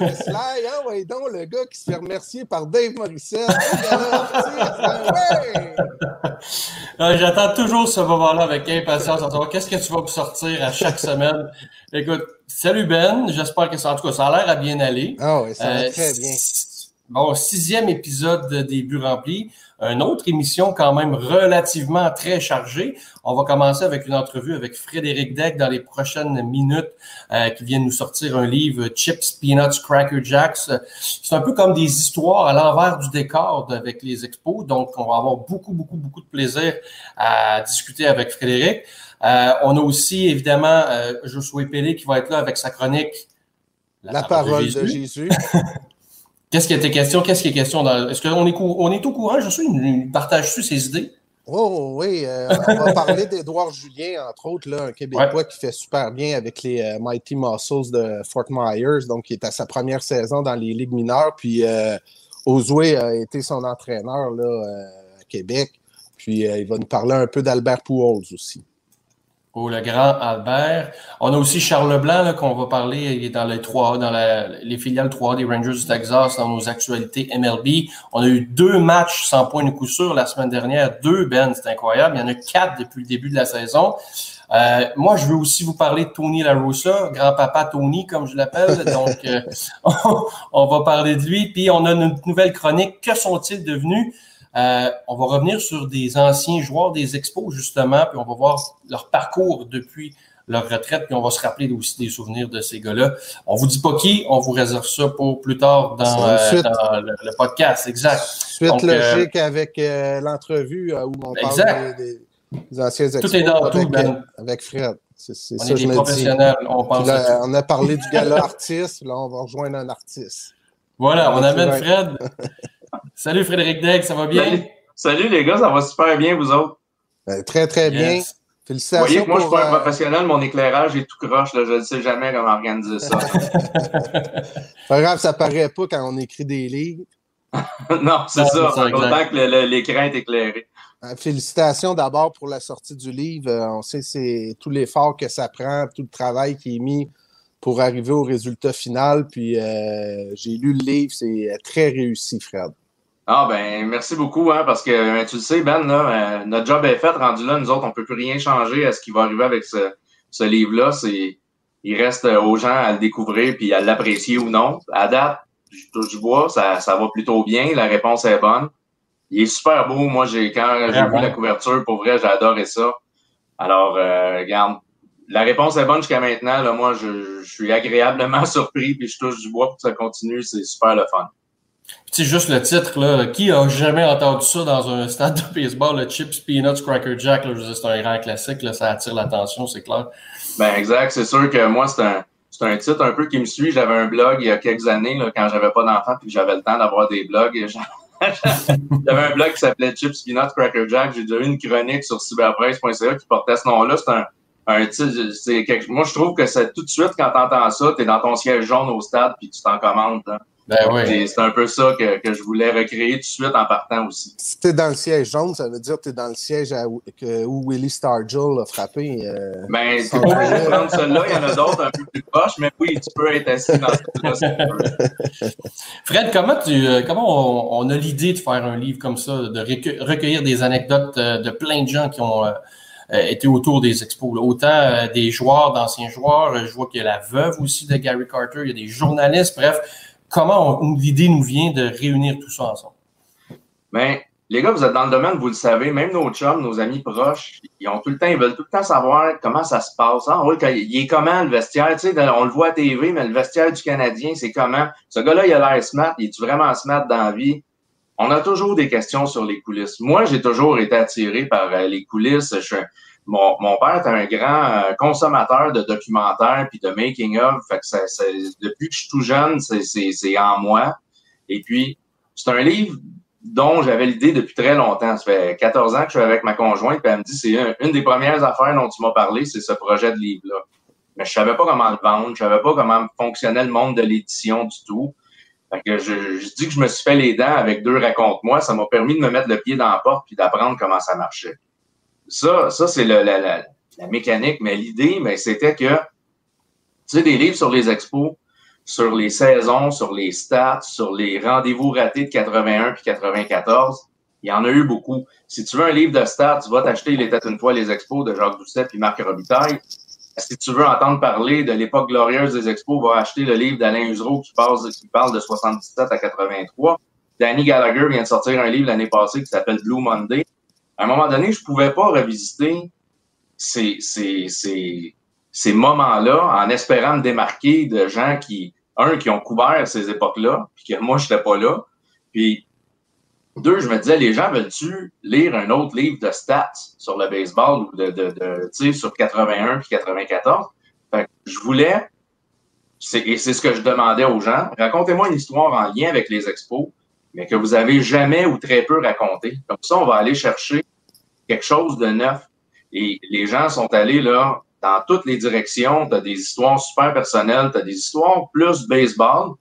ouais, donc, le slide, ouais, donc, le gars qui se fait remercier par Dave Morissette. ouais! Ah, J'attends toujours ce moment-là avec impatience, qu'est-ce que tu vas me sortir à chaque semaine. Écoute, salut Ben, j'espère que ça, en tout cas, ça a l'air à bien aller. Ah, ouais, ça va Euh, très bien. Bon, sixième épisode des buts remplis. Une autre émission quand même relativement très chargée. On va commencer avec une entrevue avec Frédéric Deck dans les prochaines minutes euh, qui vient nous sortir un livre Chips, Peanuts, Cracker Jacks. C'est un peu comme des histoires à l'envers du décor de- avec les expos. Donc, on va avoir beaucoup, beaucoup, beaucoup de plaisir à discuter avec Frédéric. Euh, on a aussi, évidemment, euh, Josué Pellé qui va être là avec sa chronique La parole de Jésus. Qu'est-ce qui était question? Qu'est-ce qui est question? dans- Est-ce qu'on est, cou- on est au courant? Je suis, partage-tu ses idées? Oh oui, euh, on va parler d'Édouard Julien, entre autres, là, un Québécois qui fait super bien avec les euh, Mighty Muscles de Fort Myers, donc qui est à sa première saison dans les ligues mineures. Puis euh, Ozoué a été son entraîneur là, euh, à Québec. Puis il va nous parler un peu d'Albert Pujols aussi. Oh, le grand Albert. On a aussi Charles Leblanc, là, qu'on va parler. Il est dans les 3A, dans les filiales 3A des Rangers du Texas, dans nos actualités MLB. On a eu deux matchs sans point de coup sûr la semaine dernière. Deux, Ben, c'est incroyable. Il y en a quatre depuis le début de la saison. Euh, moi, je veux aussi vous parler de Tony LaRussa, grand-papa Tony, comme je l'appelle. Donc, euh, on va parler de lui. Puis, on a une nouvelle chronique. Que sont-ils devenus? Euh, on va revenir sur des anciens joueurs des expos, justement, puis on va voir leur parcours depuis leur retraite, puis on va se rappeler aussi des souvenirs de ces gars-là. On vous dit pas qui, on vous réserve ça pour plus tard dans, euh, le, le podcast. Exact. Suite Donc, euh, logique avec euh, l'entrevue où on Exact. parle des, anciens expos est dans avec, tout, Ben. avec Fred. On ça est des professionnels, on Puis pense là, à tout. on a parlé du gala artiste, là on va rejoindre un artiste. Voilà, on amène Fred. Salut Frédéric Degg, ça va bien? Salut. Salut les gars, ça va super bien, vous autres? Euh, très très bien. Yes. Vous Félicitations voyez que moi, je suis pas un euh, professionnel, mon éclairage est tout croche, là, je ne sais jamais comment organiser ça. Pas grave, ça paraît pas quand on écrit des livres. non, c'est ça, exact. autant que l'écran est éclairé. Euh, Félicitations d'abord pour la sortie du livre. Euh, on sait c'est tout l'effort que ça prend, tout le travail qui est mis pour arriver au résultat final. Puis euh, j'ai lu le livre, c'est très réussi, Fred. Ah ben merci beaucoup, hein, parce que euh, tu le sais, Ben, là, euh, notre job est fait, rendu là, nous autres, on peut plus rien changer à ce qui va arriver avec ce, ce livre-là. C'est il reste euh, aux gens à le découvrir puis à l'apprécier ou non. À date, je touche du bois, ça, ça va plutôt bien, la réponse est bonne. Il est super beau. Moi, j'ai quand j'ai vu la couverture, pour vrai, j'ai adoré ça. Alors, euh, regarde, la réponse est bonne jusqu'à maintenant. Là, moi, je, je suis agréablement surpris, puis je touche du bois pour que ça continue. C'est super le fun. Tu sais, juste le titre, là, qui a jamais entendu ça dans un stade de baseball, le Chips, Peanuts, Cracker Jack, c'est un grand classique, là, ça attire l'attention, c'est clair. Ben exact, c'est sûr que moi, c'est un, c'est un titre un peu qui me suit. J'avais un blog il y a quelques années, là, quand j'avais pas d'enfant puis j'avais le temps d'avoir des blogs. J'avais un blog qui s'appelait Chips Peanuts Cracker Jack. J'ai déjà eu une chronique sur cyberpresse.ca qui portait ce nom-là. C'est un, un titre. c'est moi, je trouve que c'est tout de suite, quand t'entends ça, t'es dans ton siège jaune au stade puis tu t'en commandes. hein. Ben oui. C'est- un peu ça que, que je voulais recréer tout de suite en partant aussi. Si t'es dans le siège jaune, ça veut dire que t'es dans le siège à- que- où Willie Stargell a frappé. euh, Ben, de problème. prendre celle-là. Il y en a d'autres un peu plus proches, mais oui, tu peux être assis dans ce tu. Fred, comment tu, euh, comment on, on a l'idée de faire un livre comme ça, de recu- recueillir des anecdotes euh, de plein de gens qui ont euh, été autour des expos, là. autant euh, des joueurs, d'anciens joueurs, euh, je vois qu'il y a la veuve aussi de Gary Carter, il y a des journalistes, bref, comment l'idée nous vient de réunir tout ça ensemble? Ben, les gars, vous êtes dans le domaine, vous le savez, même nos chums, nos amis proches, ils ont tout le temps, ils veulent tout le temps savoir comment ça se passe. Ah, oui, il est comment le vestiaire? Tu sais, on le voit à TV, mais le vestiaire du Canadien, c'est comment? Ce gars-là, il a l'air smart, il est vraiment smart dans la vie? On a toujours des questions sur les coulisses. Moi, j'ai toujours été attiré par euh, les coulisses. Je suis mon, père est un grand euh, consommateur de documentaires puis de making of. Depuis que je suis tout jeune, c'est- en moi. Et puis, c'est un livre dont j'avais l'idée depuis très longtemps. Ça fait 14 ans que je suis avec ma conjointe, puis elle me dit c'est un- une des premières affaires dont tu m'as parlé, c'est ce projet de livre-là. Mais je savais pas comment le vendre, je savais pas comment fonctionnait le monde de l'édition du tout. Fait que je, je, dis que je me suis fait les dents avec deux raconte-moi. Ça m'a permis de me mettre le pied dans la porte puis d'apprendre comment ça marchait. Ça, ça c'est la, mécanique, mais l'idée, mais c'était que, tu sais, des livres sur les expos, sur les saisons, sur les stats, sur les rendez-vous ratés de 81 puis 94, il y en a eu beaucoup. Si tu veux un livre de stats, tu vas t'acheter Il était une fois les expos de Jacques Doucet puis Marc Robitaille. Si tu veux entendre parler de l'époque glorieuse des expos, va acheter le livre d'Alain Usereau qui, qui parle de 77 à 83. Danny Gallagher vient de sortir un livre l'année passée qui s'appelle Blue Monday. À un moment donné, je pouvais pas revisiter ces, moments-là en espérant me démarquer de gens qui, un, qui ont couvert ces époques-là, puis que moi, je n'étais pas là. Puis deux, je me disais, les gens veulent-tu lire un autre livre de stats sur le baseball ou de, de, de sur 81 puis 94? Fait que je voulais, et c'est ce que je demandais aux gens, racontez-moi une histoire en lien avec les expos, mais que vous avez jamais ou très peu raconté. Comme ça, on va aller chercher quelque chose de neuf. Et les gens sont allés là dans toutes les directions. Tu as des histoires super personnelles, tu as des histoires plus baseball,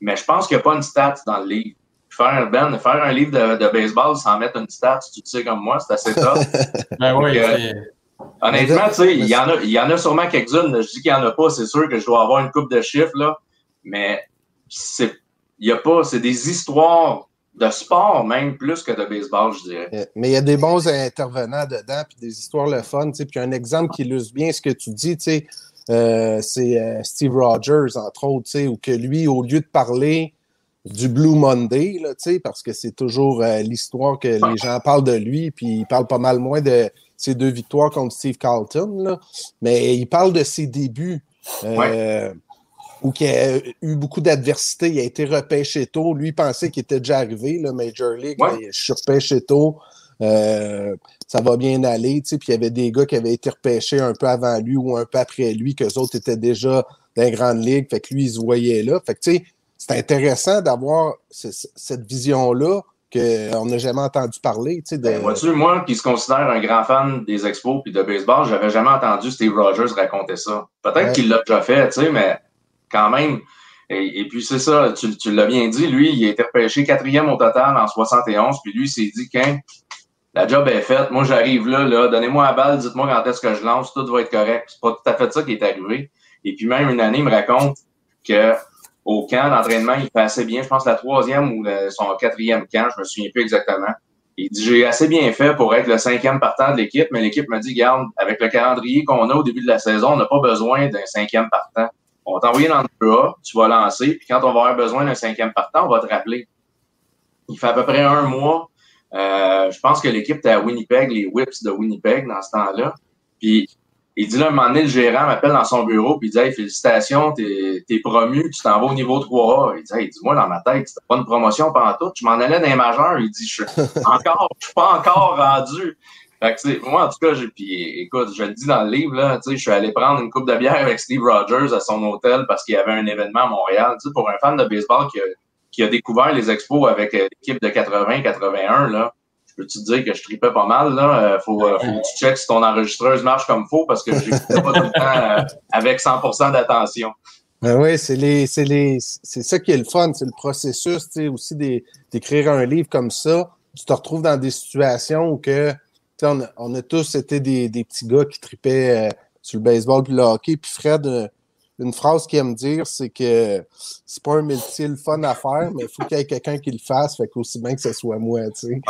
mais je pense qu'il n'y a pas une stat dans le livre faire, ben, faire un livre de, baseball sans mettre une stat, tu sais comme moi, c'est assez top. ben oui, honnêtement, tu sais, il y, en a, il y en a sûrement quelques-unes. Je dis qu'il n'y en a pas, c'est sûr que je dois avoir une coupe de chiffres, là. Mais c'est, il y a pas, c'est des histoires de sport même plus que de baseball, je dirais. Euh, mais il y a des bons intervenants dedans, puis des histoires le fun, tu sais. Puis un exemple qui illustre bien ce que tu dis, tu sais, euh, c'est euh, Steve Rogers, entre autres, tu sais, où que lui, au lieu de parler du Blue Monday, là, parce que c'est toujours euh, l'histoire que les gens parlent de lui, puis il parle pas mal moins de ses deux victoires contre Steve Carlton, là, mais il parle de ses débuts. Euh, Où il a eu beaucoup d'adversité, il a été repêché tôt. Lui, il pensait qu'il était déjà arrivé, le Major League. je suis repêché tôt. Euh, ça va bien aller. Puis il y avait des gars qui avaient été repêchés un peu avant lui ou un peu après lui, qu'eux autres étaient déjà dans les grandes ligues. Fait que lui, il se voyait là. Fait que tu sais, c'est intéressant d'avoir cette vision-là qu'on n'a jamais entendu parler. Tu sais, ben, Vois-tu, moi qui se considère un grand fan des expos et de baseball, j'avais jamais entendu Steve Rogers raconter ça. Peut-être qu'il l'a déjà fait, tu sais, mais quand même. Et, puis c'est ça, tu, l'as bien dit, lui, il a été repêché quatrième au total en 71, puis lui, il s'est dit qu'un la job est faite, moi j'arrive là, donnez-moi la balle, dites-moi quand est-ce que je lance, tout va être correct. C'est pas tout à fait ça qui est arrivé. Et puis même une année, il me raconte que au camp d'entraînement, il fait assez bien. Je pense la troisième ou son quatrième camp, je me souviens plus exactement. Il dit J'ai assez bien fait pour être le cinquième partant de l'équipe, mais l'équipe m'a dit Garde, avec le calendrier qu'on a au début de la saison, on n'a pas besoin d'un cinquième partant. On va t'envoyer dans le A, tu vas lancer, puis quand on va avoir besoin d'un cinquième partant, on va te rappeler. Il fait à peu près un mois. Euh, je pense que l'équipe était à Winnipeg, les Whips de Winnipeg dans ce temps-là. Puis il dit là, un moment donné, le gérant m'appelle dans son bureau puis il dit Hey, félicitations, t'es es promu, tu t'en vas au niveau 3A. Il dit Hey, dis-moi dans ma tête, c'était pas une promotion pendant tout. Je m'en allais dans les majeurs. Il dit Je suis encore, je suis pas encore rendu. Fait que, moi, en tout cas, j'ai, puis écoute, je le dis dans le livre, là, je suis allé prendre une coupe de bière avec Steve Rogers à son hôtel parce qu'il y avait un événement à Montréal. pour un fan de baseball qui a, qui a découvert les expos avec euh, l'équipe de 80-81, là, peux-tu te dire que je tripais pas mal, là? Euh, faut, euh, faut que tu checkes si ton enregistreuse marche comme faut parce que j'écoutais pas tout le temps avec 100% d'attention. Ben oui, c'est les, c'est les, c'est ça qui est le fun, c'est le processus, tu sais, aussi d'écrire un livre comme ça. Tu te retrouves dans des situations où que, on a, on a tous été des, des petits gars qui tripaient sur le baseball puis le hockey. Puis Fred, une phrase qu'il aime dire, c'est que c'est pas un métier le fun à faire, mais il faut qu'il y ait quelqu'un qui le fasse, fait qu'aussi bien que ce soit moi, tu sais.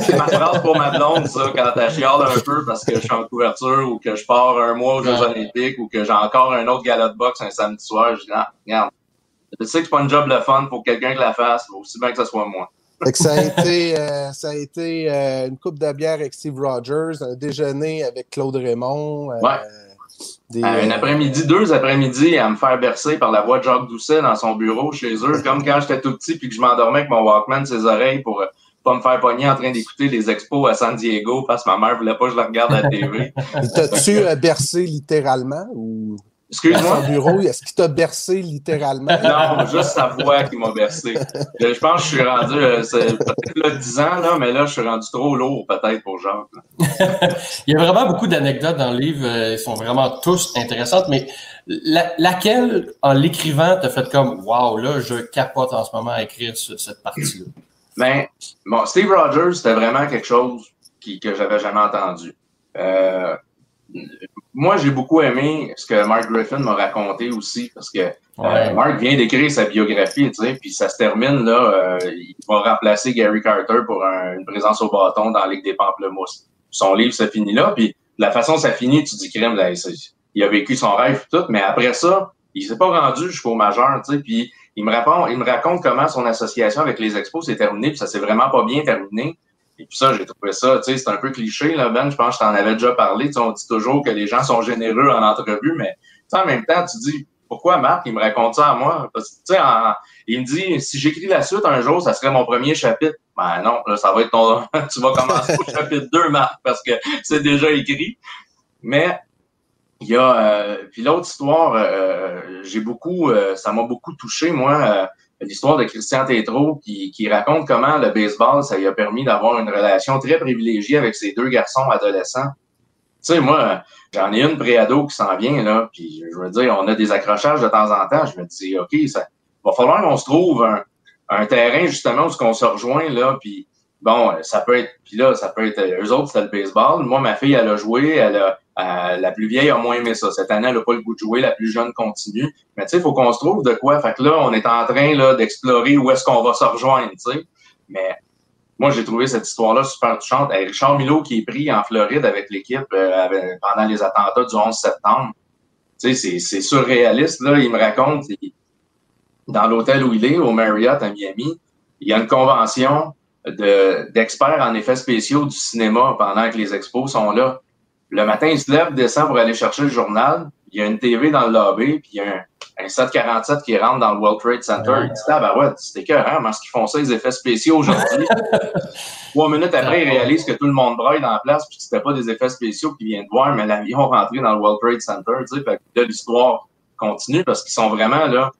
c'est ma phrase pour ma blonde, ça, quand elle chiale un peu parce que je suis en couverture ou que je pars un mois aux Jeux Olympiques ou que j'ai encore un autre gala de boxe un samedi soir, je dis, ah, regarde, je sais que c'est pas un job le fun pour quelqu'un qui la fasse, aussi bien que ce soit moi. Fait que ça a été, euh, ça a été euh, une coupe de bière avec Steve Rogers, un déjeuner avec Claude Raymond. Euh, ouais un après-midi, deux après-midi, à me faire bercer par la voix de Jacques Doucet dans son bureau chez eux, comme quand j'étais tout petit puis que je m'endormais avec mon Walkman ses oreilles pour pas me faire pogner en train d'écouter les expos à San Diego parce que ma mère voulait pas que je la regarde à la TV. T'as-tu bercé littéralement ou? Excuse-moi. bureau, est-ce qu'il t'a bercé littéralement? Non, juste sa voix qui m'a bercé. Je pense que je suis rendu, euh, peut-être là 10 ans, là, mais là, je suis rendu trop lourd peut-être pour Jacques. Il y a vraiment beaucoup d'anecdotes dans le livre. Elles euh, sont vraiment tous intéressantes, mais laquelle, en l'écrivant, t'as fait comme Wow, là, je capote en ce moment à écrire cette partie-là? Ben, bon, Steve Rogers, c'était vraiment quelque chose qui, que j'avais jamais entendu. Euh, moi, j'ai beaucoup aimé ce que Mark Griffin m'a raconté aussi, parce que euh, Mark vient d'écrire sa biographie, tu sais, puis ça se termine, là, euh, il va remplacer Gary Carter pour une présence au bâton dans la Ligue des Pamplemousses. Son livre, ça finit là, puis la façon ça finit, tu dis crème, là, il a vécu son rêve tout, mais après ça, il s'est pas rendu jusqu'au majeur, tu sais, puis il me raconte, il me raconte comment son association avec les expos s'est terminée, puis ça s'est vraiment pas bien terminé. Et puis ça, j'ai trouvé ça, tu sais, c'est un peu cliché, là, Ben, je pense que je t'en avais déjà parlé, tu sais, on dit toujours que les gens sont généreux en entrevue, mais en même temps, tu dis, pourquoi Marc, il me raconte ça à moi? Parce que, tu sais, il me dit, si j'écris la suite un jour, ça serait mon premier chapitre. Ben non, là, ça va être ton, tu vas commencer au chapitre 2, Marc, parce que c'est déjà écrit. Mais, il y a, euh, puis l'autre histoire, euh, j'ai beaucoup, euh, ça m'a beaucoup touché, moi, l'histoire de Christian Tétrault qui, qui, raconte comment le baseball, ça lui a permis d'avoir une relation très privilégiée avec ses deux garçons adolescents. Tu sais, moi, j'en ai une préado qui s'en vient, là, puis je veux dire, on a des accrochages de temps en temps. Je me dis, OK, ça va falloir qu'on se trouve un, un terrain, justement, où on se rejoint, là, puis bon, ça peut être, puis là, ça peut être, eux autres, c'était le baseball. Moi, ma fille, elle a joué, elle a, euh, la plus vieille a moins aimé ça. Cette année, elle n'a pas le goût de jouer. La plus jeune continue. Mais tu sais, il faut qu'on se trouve de quoi. Fait que là, on est en train d'explorer où est-ce qu'on va se rejoindre, tu sais. Mais moi, j'ai trouvé cette histoire-là super touchante. Richard Milo qui est pris en Floride avec l'équipe euh, pendant les attentats du 11 septembre. Tu sais, c'est surréaliste. Là. Il me raconte, dans l'hôtel où il est, au Marriott à Miami, il y a une convention d'experts en effets spéciaux du cinéma pendant que les expos sont là. Le matin, il se lève, descend pour aller chercher le journal. Il y a une TV dans le lobby, puis il y a un, 747 qui rentre dans le World Trade Center. Il dit Ah, ben ouais, c'était cœur, hein, parce qu'ils font ça, les effets spéciaux aujourd'hui. Trois minutes après, il réalise que tout le monde braille dans la place, puis que c'était pas des effets spéciaux qu'il vient de voir, mais l'avion rentré dans le World Trade Center. Tu sais, fait que là, l'histoire continue parce qu'ils sont vraiment là.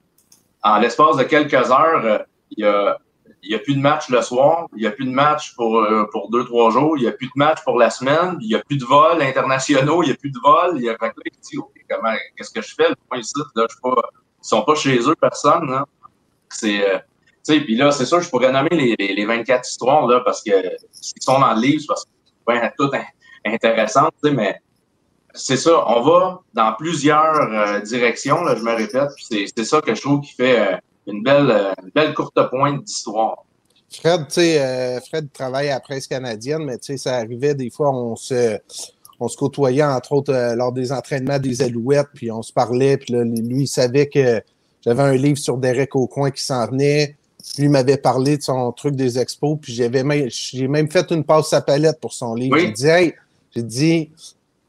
En l'espace de quelques heures, euh, il y a il n'y a plus de match le soir, il n'y a plus de match pour, euh, pour deux, trois jours, il n'y a plus de match pour la semaine, il n'y a plus de vols internationaux, il n'y a plus de vols. Il y a fait dit, comment, qu'est-ce que je fais? Là, ici, là, je pas, ils sont pas chez eux, personne. Là. C'est, euh, tu sais, puis là, c'est sûr, je pourrais nommer les, les 24 histoires, là, parce que s'ils sont dans le livre, parce que c'est tout intéressant, tu mais c'est ça, on va dans plusieurs euh, directions, là, je me répète, c'est, c'est ça que je trouve qui fait une belle, euh, une belle courte pointe d'histoire. Fred, tu sais, euh, Fred travaille à la presse canadienne, mais tu sais, ça arrivait des fois, on se, on se côtoyait, entre autres, euh, lors des entraînements des Alouettes, puis on se parlait, puis là, lui, il savait que j'avais un livre sur Derek Aucoin qui s'en venait. Lui m'avait parlé de son truc des expos, puis j'avais même, j'ai même fait une passe à palette pour son livre. J'ai dit, hey, j'ai dit,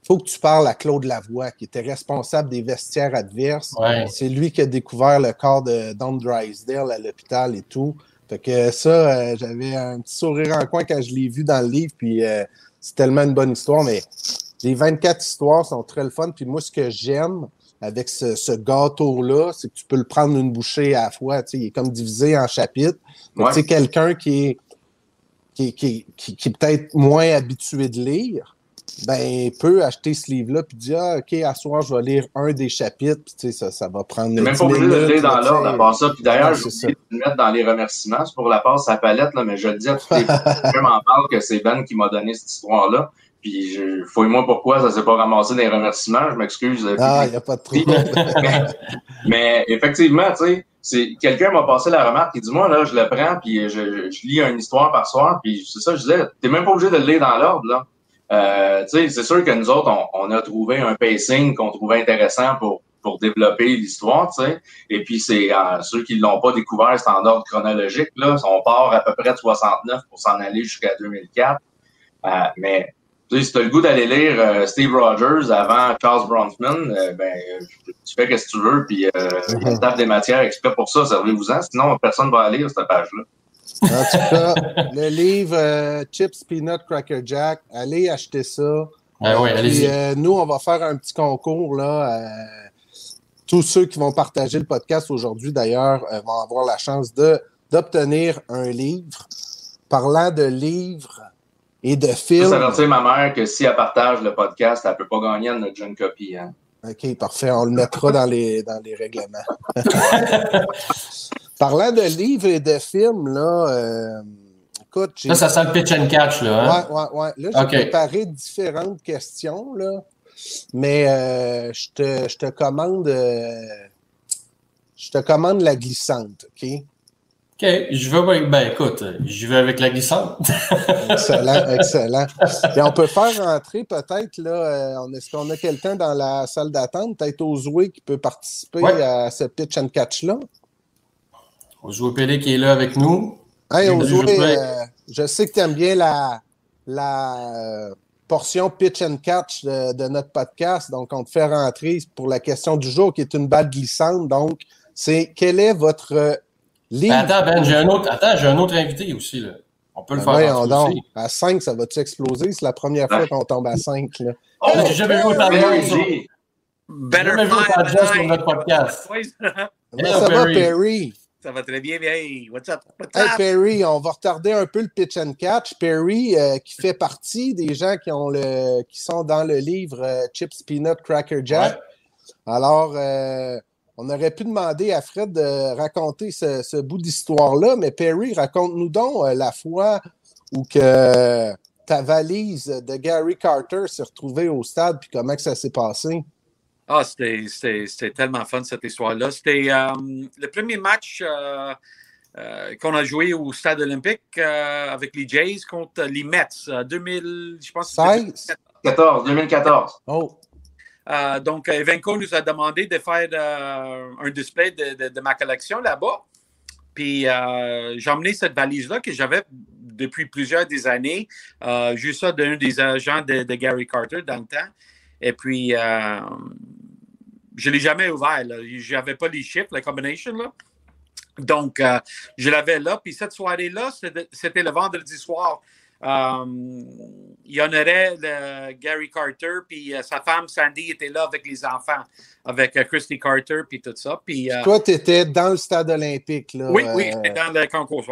faut que tu parles à Claude Lavoie, qui était responsable des vestiaires adverses. C'est lui qui a découvert le corps de Don Drysdale à l'hôpital et tout. Fait que ça, euh, j'avais un petit sourire en coin quand je l'ai vu dans le livre, puis euh, c'est tellement une bonne histoire, mais les 24 histoires sont très le fun. Puis moi, ce que j'aime avec ce, gâteau-là, c'est que tu peux le prendre une bouchée à la fois. Il est comme divisé en chapitres. Tu sais, quelqu'un qui est, qui, qui, qui est peut-être moins habitué de lire, ben, peut acheter ce livre-là puis dire ah, OK, à soir, je vais lire un des chapitres, puis ça, ça va prendre. même pas obligé de le lire dans l'ordre à part ça. Puis d'ailleurs, je vais le mettre dans les remerciements. C'est pour la passe à palette, là, mais je le dis à tous les je m'en parle que c'est Ben qui m'a donné cette histoire-là. Puis, fouille-moi pourquoi ça s'est pas ramassé dans les remerciements. Je m'excuse. Ah, il n'y a pas de trou. mais, mais, effectivement, tu sais, c'est quelqu'un m'a passé la remarque. Il dit moi là, je le prends puis je, je, lis une histoire par soir. Puis c'est ça, je disais, t'es même pas obligé de le lire dans l'ordre là. Euh, c'est sûr que nous autres, on, a trouvé un pacing qu'on trouvait intéressant pour, pour développer l'histoire, Et puis, c'est euh, ceux qui ne l'ont pas découvert, c'est en ordre chronologique. Là. On part à peu près de 69 pour s'en aller jusqu'à 2004. Euh, mais si tu as le goût d'aller lire euh, Steve Rogers avant Charles Bronfman, ben, tu fais ce que tu veux, puis une table des matières exprès pour ça, servez-vous-en. Sinon, personne ne va aller lire cette page-là. En tout cas, le livre euh, Chips Peanut Cracker Jack, allez acheter ça. Ah euh, nous, on va faire un petit concours. Là, euh, tous ceux qui vont partager le podcast aujourd'hui, d'ailleurs, vont avoir la chance d'obtenir un livre. Parlant de livres et de films. Je avertir ma mère que si elle partage le podcast, elle ne peut pas gagner notre jeune copie. Hein? OK, parfait. On le mettra dans les, dans les règlements. Parlant de livres et de films, là, euh, écoute. Là, ça sent le pitch and catch, là. Hein? Ouais, ouais, ouais. Là, j'ai préparé différentes questions, là. Mais euh, je, te, je te commande. Euh, je te commande la glissante, OK? OK, je vais, ben écoute, je vais avec la glissante. excellent, excellent. Et on peut faire rentrer peut-être, là, euh, est-ce qu'on a quelqu'un dans la salle d'attente, peut-être Ozoué qui peut participer à ce pitch and catch-là? Ozoué PD qui est là avec nous. Hey, euh, je sais que tu aimes bien la, la euh, portion pitch and catch de, de, notre podcast, donc on te fait rentrer pour la question du jour qui est une balle glissante. Donc, c'est quel est votre ben, attends, Ben, j'ai un autre, attends, j'ai un autre invité aussi, là. On peut le ben faire. Oui, À 5, ça va-tu exploser? C'est la première fois qu'on tombe à 5. Là. Oh, j'ai jamais vu autant de. Better jamais vu autant de gens sur notre podcast. Ça va, Perry? Ça va très bien, bien. What's up? What's hey, Perry, on va retarder un peu le pitch and catch. Perry, euh, qui fait partie des gens qui, ont le, qui sont dans le livre euh, Chips Peanut Cracker Jack. Alors, euh, on aurait pu demander à Fred de raconter ce, bout d'histoire-là, mais Perry, raconte-nous donc euh, la fois où que ta valise de Gary Carter s'est retrouvée au stade, puis comment que ça s'est passé? Ah, c'était tellement fun cette histoire-là. C'était euh, le premier match euh, qu'on a joué au stade olympique avec les Jays contre les Mets, 2000, je pense. 2014, 2014. Oh. Euh, donc, Evenco nous a demandé de faire euh, un display de, ma collection là-bas. Puis, euh, j'ai emmené cette valise-là que j'avais depuis plusieurs des années. j'ai eu ça d'un des agents de, Gary Carter dans le temps. Et puis, je ne l'ai jamais ouvert. Je n'avais pas les chiffres, la combination. Là. Donc, je l'avais là. Puis, cette soirée-là, c'était le vendredi soir. Um, il honorait le Gary Carter, puis euh, sa femme Sandy était là avec les enfants, avec euh, Christy Carter, puis tout ça. Puis, euh, Toi, tu étais dans le stade olympique. Là, oui, oui, j'étais dans le concours.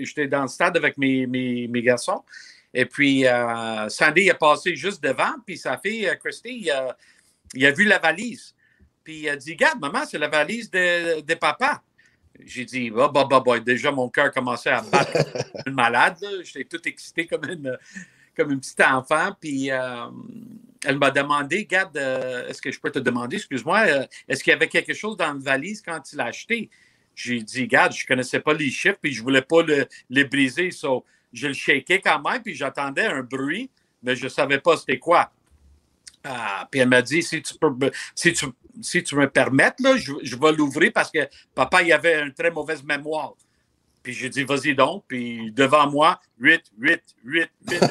J'étais dans le stade avec mes, mes, mes garçons. Et puis, Sandy est passé juste devant, puis sa fille, Christy, il a vu la valise. Puis il a dit Regarde, maman, c'est la valise de, de papa. J'ai dit, bah, bah, bah, bah, déjà, mon cœur commençait à battre une malade. J'étais tout excité comme une, comme une petite enfant. Puis euh, elle m'a demandé, garde, euh, est-ce que je peux te demander, excuse-moi, euh, est-ce qu'il y avait quelque chose dans la valise quand tu l'as acheté? J'ai dit, garde, je ne connaissais pas les chiffres, puis je ne voulais pas le, les briser. So, je le shakais quand même, puis j'attendais un bruit, mais je ne savais pas c'était quoi. Ah, puis elle m'a dit, si tu peux, si tu, si tu me permettes, là, je, je vais l'ouvrir parce que papa, il avait une très mauvaise mémoire. Puis j'ai dit, vas-y donc. Puis devant moi, 8, 8, 8, 8.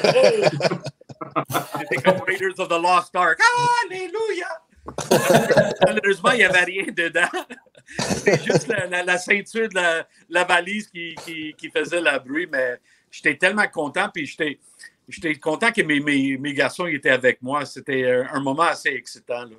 C'était comme Raiders of the Lost Ark. Alléluia! Malheureusement, il n'y avait rien dedans. C'était juste la, la, ceinture de la, la valise qui, qui, qui, faisait la bruit. Mais j'étais tellement content. Puis j'étais j'étais content que mes, mes, mes, garçons étaient avec moi. C'était un moment assez excitant. Là.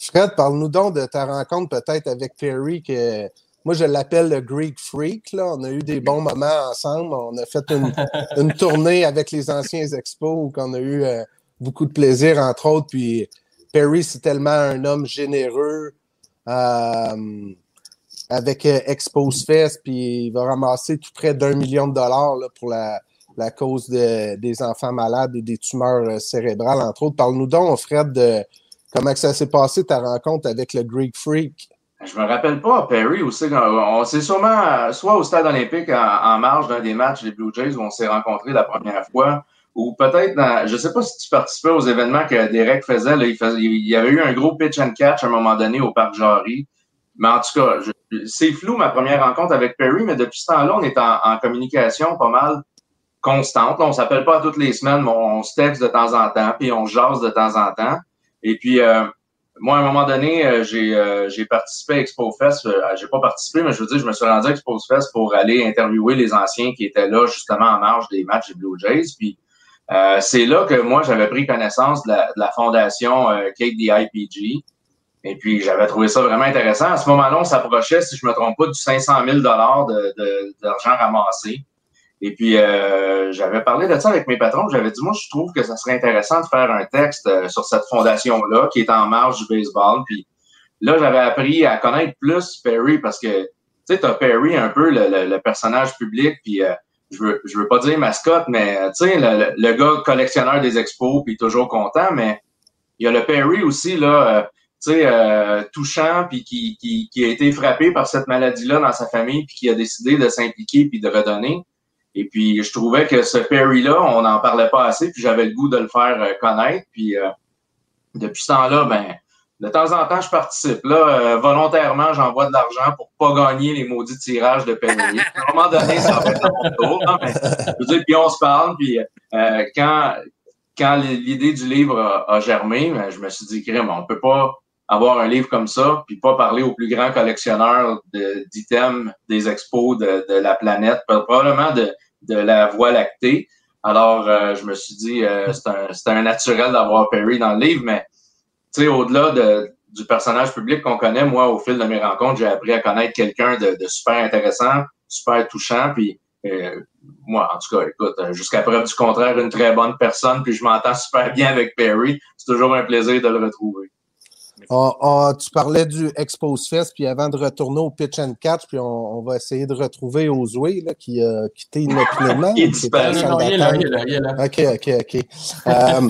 Fred, parle-nous donc de ta rencontre peut-être avec Perry, que moi je l'appelle le Greek Freak. Là. On a eu des bons moments ensemble. On a fait une, une tournée avec les anciens expos où on a eu euh, beaucoup de plaisir, entre autres. Puis Perry, c'est tellement un homme généreux. Euh, avec euh, Expose Fest, puis il va ramasser tout près d'un million de dollars là, pour la, la cause des enfants malades et des tumeurs euh, cérébrales, entre autres. Parle-nous donc, Fred, de comment ça s'est passé ta rencontre avec le Greek Freak. Je me rappelle pas, Perry aussi, on s'est sûrement soit au stade olympique en, marge d'un des matchs des Blue Jays où on s'est rencontrés la première fois, ou peut-être dans, je sais pas si tu participais aux événements que Derek faisait, il, faisait, il y avait eu un gros pitch and catch à un moment donné au Parc Jarry. Mais en tout cas, c'est flou ma première rencontre avec Perry, mais depuis ce temps-là, on est en communication pas mal constante. On s'appelle pas toutes les semaines, mais on se texte de temps en temps, puis on jase de temps en temps. Et puis, euh, moi, à un moment donné, euh, j'ai euh, j'ai participé à Expo Fest. j'ai pas participé, mais je veux dire, je me suis rendu à Expo Fest pour aller interviewer les anciens qui étaient là, justement, en marge des matchs des Blue Jays. Puis, c'est là que moi, j'avais pris connaissance de la, de la fondation KDIPG. Et puis, j'avais trouvé ça vraiment intéressant. À ce moment-là, on s'approchait, si je me trompe pas, du 500 000 d'argent de, de, ramassé. Et puis, euh, j'avais parlé de ça avec mes patrons. J'avais dit, moi, je trouve que ça serait intéressant de faire un texte euh, sur cette fondation-là qui est en marge du baseball. Puis là, j'avais appris à connaître plus Perry parce que, tu sais, t'as Perry un peu, le, le, personnage public, puis euh, je veux, je veux pas dire mascotte, mais, tu sais, le, le, gars collectionneur des expos, puis toujours content, mais il y a le Perry aussi, là, tu sais, euh, touchant, puis qui, qui, qui a été frappé par cette maladie-là dans sa famille, puis qui a décidé de s'impliquer puis de redonner. Et puis, je trouvais que ce Perry-là, on n'en parlait pas assez, puis j'avais le goût de le faire euh, connaître. Puis, euh, depuis ce temps-là, ben, de temps en temps, je participe. Là, euh, volontairement, j'envoie de l'argent pour pas gagner les maudits tirages de Perry. à un moment donné, ça va être mon tour. Hein, je veux dire, puis on se parle, puis quand, quand l'idée du livre a, germé, ben, je me suis dit, crème, on peut pas avoir un livre comme ça, puis pas parler aux plus grands collectionneurs d'items des expos de, de, la planète, probablement de, de la Voie lactée. Alors, euh, je me suis dit, euh, c'est un, un, naturel d'avoir Perry dans le livre, mais au-delà de, du personnage public qu'on connaît, moi, au fil de mes rencontres, j'ai appris à connaître quelqu'un de, de, super intéressant, super touchant, puis euh, moi, en tout cas, écoute, jusqu'à preuve du contraire, une très bonne personne, puis je m'entends super bien avec Perry. C'est toujours un plaisir de le retrouver. Ah, ah, tu parlais du Expose Fest, puis avant de retourner au Pitch and Catch, puis on, va essayer de retrouver Ozoué, là, qui a quitté inopinément. il est là, il est là, OK, OK, OK. Euh,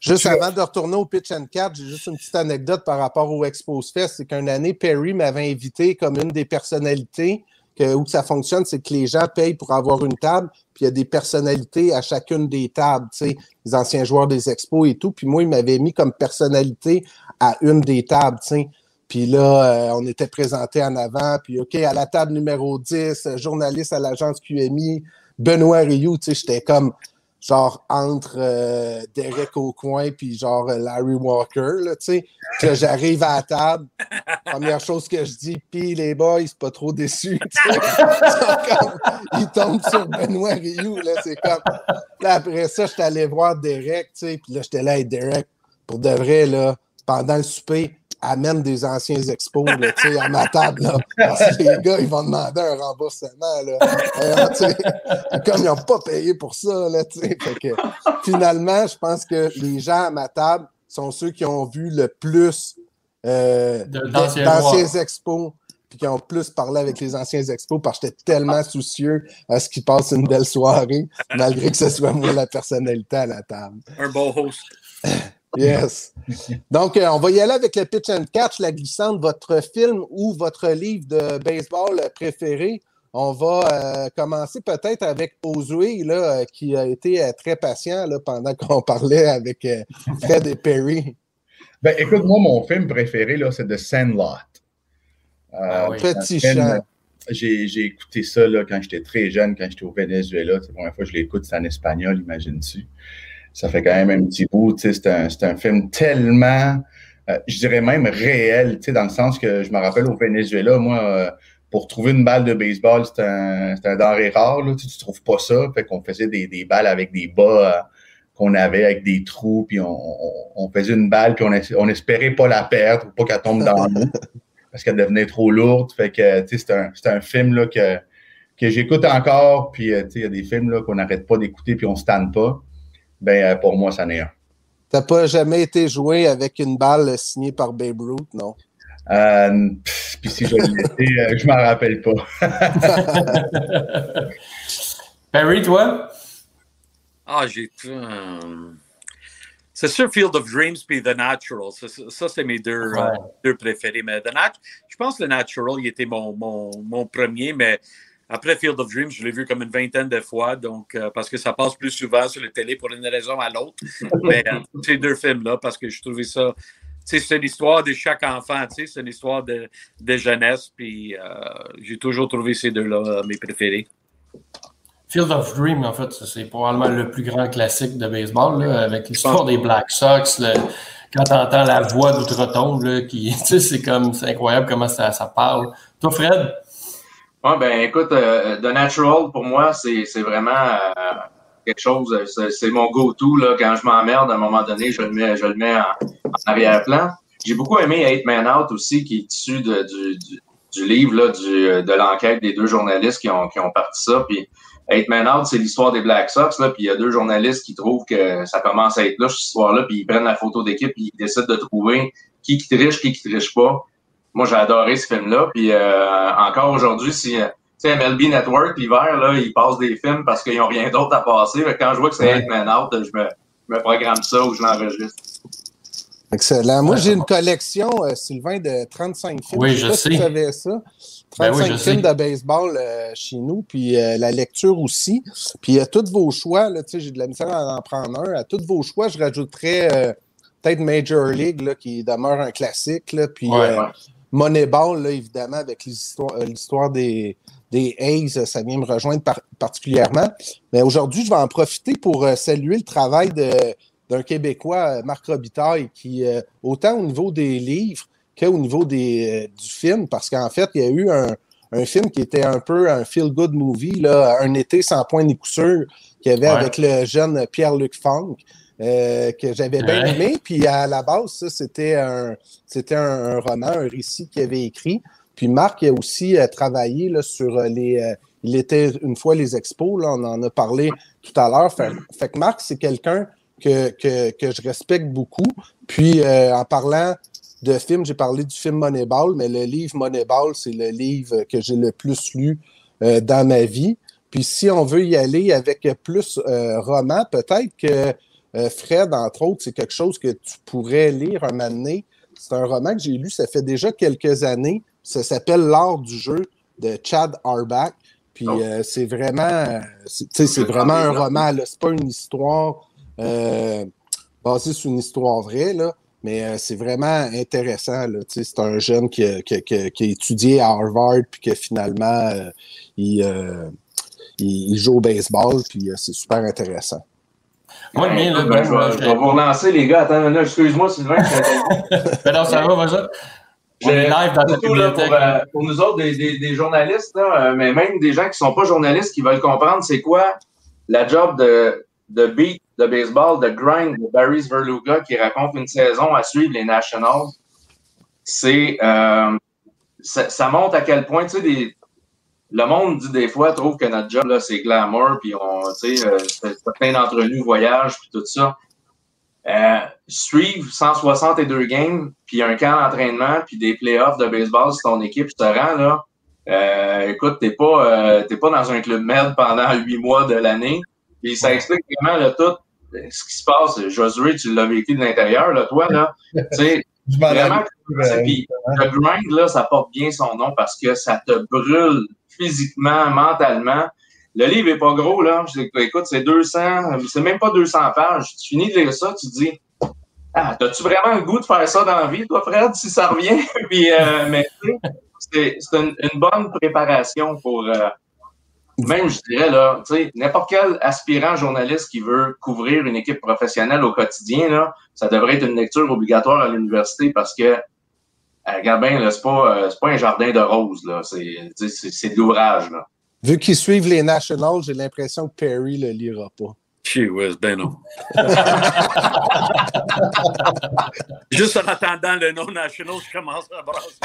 juste avant de retourner au Pitch and Catch, j'ai juste une petite anecdote par rapport au Expose Fest. C'est qu'une année, Perry m'avait invité comme une des personnalités que, où ça fonctionne, c'est que les gens payent pour avoir une table, puis il y a des personnalités à chacune des tables, tu sais, les anciens joueurs des expos et tout. Puis moi, il m'avait mis comme personnalité à une des tables, tu sais. Puis là, euh, on était présenté en avant, puis OK, à la table numéro 10, journaliste à l'agence QMI, Benoît Rioux, tu sais, j'étais comme genre entre euh, Derek au coin puis genre euh, Larry Walker, là, tu sais. que j'arrive à la table, première chose que je dis, puis les boys, pas trop comme, ils tombent sur Benoît Rioux, là, c'est comme... Là, après ça, j'étais allé voir Derek, tu sais, puis là, j'étais là avec Derek, pour de vrai, là, pendant le souper, amène des anciens expos là, à ma table. Là, parce que les gars, ils vont demander un remboursement. Là. Comme ils n'ont pas payé pour ça. Là, fait que, finalement, je pense que les gens à ma table sont ceux qui ont vu le plus euh, d'anciens expos puis qui ont plus parlé avec les anciens expos parce que j'étais tellement soucieux à ce qu'ils passent une belle soirée, malgré que ce soit moi la personnalité à la table. Un beau host. Yes. Donc, euh, on va y aller avec le pitch and catch, la glissante, votre film ou votre livre de baseball préféré. On va euh, commencer peut-être avec Ozui, là, euh, qui a été très patient là, pendant qu'on parlait avec Fred et Perry. Ben, écoute, moi, mon film préféré, là, c'est The Sandlot. Ah Petit chat. J'ai écouté ça là, quand j'étais très jeune, quand j'étais au Venezuela. La première fois que je l'écoute, c'est en espagnol, imagine-tu ça fait quand même un petit bout. C'est un, un, film tellement, euh, je dirais même réel, dans le sens que je me rappelle au Venezuela, moi, euh, pour trouver une balle de baseball, c'est un, un denrée rare. Là, tu ne trouves pas ça. Fait qu'on faisait des, des, balles avec des bas euh, qu'on avait avec des trous, puis on, on, faisait une balle, puis on, on espérait pas la perdre, pas qu'elle tombe dans l'eau, parce qu'elle devenait trop lourde. Fait que c'est un, un film là, que, que j'écoute encore, puis il y a des films là, qu'on n'arrête pas d'écouter, puis on ne se tanne pas ben euh, pour moi, ça n'est un. T'as pas jamais été joué avec une balle signée par Babe Ruth, non? Euh, puis si je l'ai euh, je m'en rappelle pas. Perry, toi? Ah, j'ai. c'est sûr Field of Dreams puis The Natural. Ça, c'est mes deux, deux préférés. Mais The Nat... je pense que The Natural, il était mon, mon, mon premier, mais après Field of Dreams, je l'ai vu comme une vingtaine de fois, donc euh, parce que ça passe plus souvent sur la télé pour une raison à l'autre. Mais euh, ces deux films-là, parce que je trouvais ça. C'est l'histoire de chaque enfant, c'est une histoire de, de jeunesse, puis euh, j'ai toujours trouvé ces deux-là mes préférés. Field of Dreams, en fait, c'est probablement le plus grand classique de baseball, là, avec l'histoire des Black Sox. quand tu entends la voix d'outre-tombe, c'est comme, c'est incroyable comment ça, ça parle. Toi, Fred? Oui, ben écoute, euh, The Natural, pour moi, c'est vraiment euh, quelque chose, c'est mon go-to. Quand je m'emmerde, à un moment donné, je le mets, je le mets en, arrière-plan. J'ai beaucoup aimé Eight Man Out aussi, qui est issu du, du, livre là, de l'enquête des deux journalistes qui ont, qui ont parti ça. Puis Eight Man Out, c'est l'histoire des Black Sox, là, puis il y a deux journalistes qui trouvent que ça commence à être là, cette histoire-là, puis ils prennent la photo d'équipe, puis ils décident de trouver qui qui triche, qui qui triche pas. Moi, j'ai adoré ce film-là, puis euh, encore aujourd'hui, si tu sais, MLB Network, l'hiver, là, ils passent des films parce qu'ils n'ont rien d'autre à passer. Quand je vois que c'est Eight Man Out, je me, je me programme ça ou je l'enregistre. Excellent. Moi, j'ai une collection, euh, Sylvain, de 35 films. Oui, je, sais. sais. Si tu savais ça. 35 Ben oui, films sais. de baseball euh, chez nous, puis euh, la lecture aussi. Puis à tous vos choix, là, tu sais, j'ai de la misère à en prendre un. À tous vos choix, je rajouterais euh, peut-être Major League, là, qui demeure un classique. Là, puis Ouais, euh, ouais. Moneyball, là, évidemment, avec l'histoire euh, des, des A's, euh, ça vient me rejoindre par- particulièrement. Mais aujourd'hui, je vais en profiter pour euh, saluer le travail d'un Québécois, Marc Robitaille, qui, autant au niveau des livres qu'au niveau des, du film, parce qu'en fait, il y a eu un, un film qui était un peu un feel-good movie, là, Un été sans point ni coup sûr, qu'il y avait Ouais. avec le jeune Pierre-Luc Funk, euh, que j'avais bien Ouais. aimé. Puis à la base, ça, c'était un, c'était un, un roman, un récit qu'il avait écrit. Puis Marc a aussi euh, travaillé là, sur euh, les. euh, il était une fois les expos, là, on en a parlé tout à l'heure. Fait, fait que Marc, c'est quelqu'un que, que, que je respecte beaucoup. Puis en parlant de film, j'ai parlé du film Moneyball, mais le livre Moneyball, c'est le livre que j'ai le plus lu dans ma vie. Puis si on veut y aller avec plus roman, peut-être que euh, Fred, entre autres, c'est quelque chose que tu pourrais lire un moment donné. C'est un roman que j'ai lu, ça fait déjà quelques années. Ça s'appelle L'art du jeu de Chad Arbach. Puis Oh. euh, c'est vraiment, c'est vraiment un roman. C'est pas une histoire euh, basée sur une histoire vraie, là, mais c'est vraiment intéressant. C'est un jeune qui a, qui a- qui a- qui a étudié à Harvard, puis que finalement, il, il, il joue au baseball, puis c'est super intéressant. Moi, le mien, là, Ben, je, moi, vais, je- je vais vous relancer, les gars. Attends, là, excuse-moi, Sylvain. Ben non, ça va, vas-y. On est J'ai- live dans surtout, là, pour, euh, pour nous autres, des, des- des journalistes, là, euh, mais même des gens qui ne sont pas journalistes, qui veulent comprendre c'est quoi la job de, de beat de baseball, de grind de Barry Verluga qui raconte une saison à suivre les Nationals. C'est euh, ça, ça montre à quel point, tu sais, des- le monde dit des fois, trouve que notre job, là, c'est glamour, puis on, tu sais, euh, certains d'entre nous voyagent, puis tout ça. Euh, suivre 162 games, puis un camp d'entraînement, puis des playoffs de baseball si ton équipe te rend, là, euh, écoute, t'es pas, euh, t'es pas dans un club med pendant huit mois de l'année. Puis ça explique vraiment là, tout ce qui se passe. Josué, tu l'as vécu de l'intérieur, là, toi, là. Tu vraiment, puis le grind, là, ça porte bien son nom parce que ça te brûle physiquement, mentalement. Le livre est pas gros, là. Je dis, écoute, c'est 200, c'est même pas 200 pages. Tu finis de lire ça, tu dis, ah, t'as-tu vraiment le goût de faire ça dans la vie, toi, Fred, si ça revient? Puis, euh, mais c'est une, bonne préparation pour, euh, même, je dirais, là, tu sais, n'importe quel aspirant journaliste qui veut couvrir une équipe professionnelle au quotidien, là, ça devrait être une lecture obligatoire à l'université parce que, regarde bien, là, c'est pas, euh, c'est pas un jardin de roses, là. C'est, de l'ouvrage, là. Vu qu'ils suivent les Nationals, j'ai l'impression que Perry le lira pas. Gee whiz, ben non. Juste en attendant le nom national, je commence à brasser.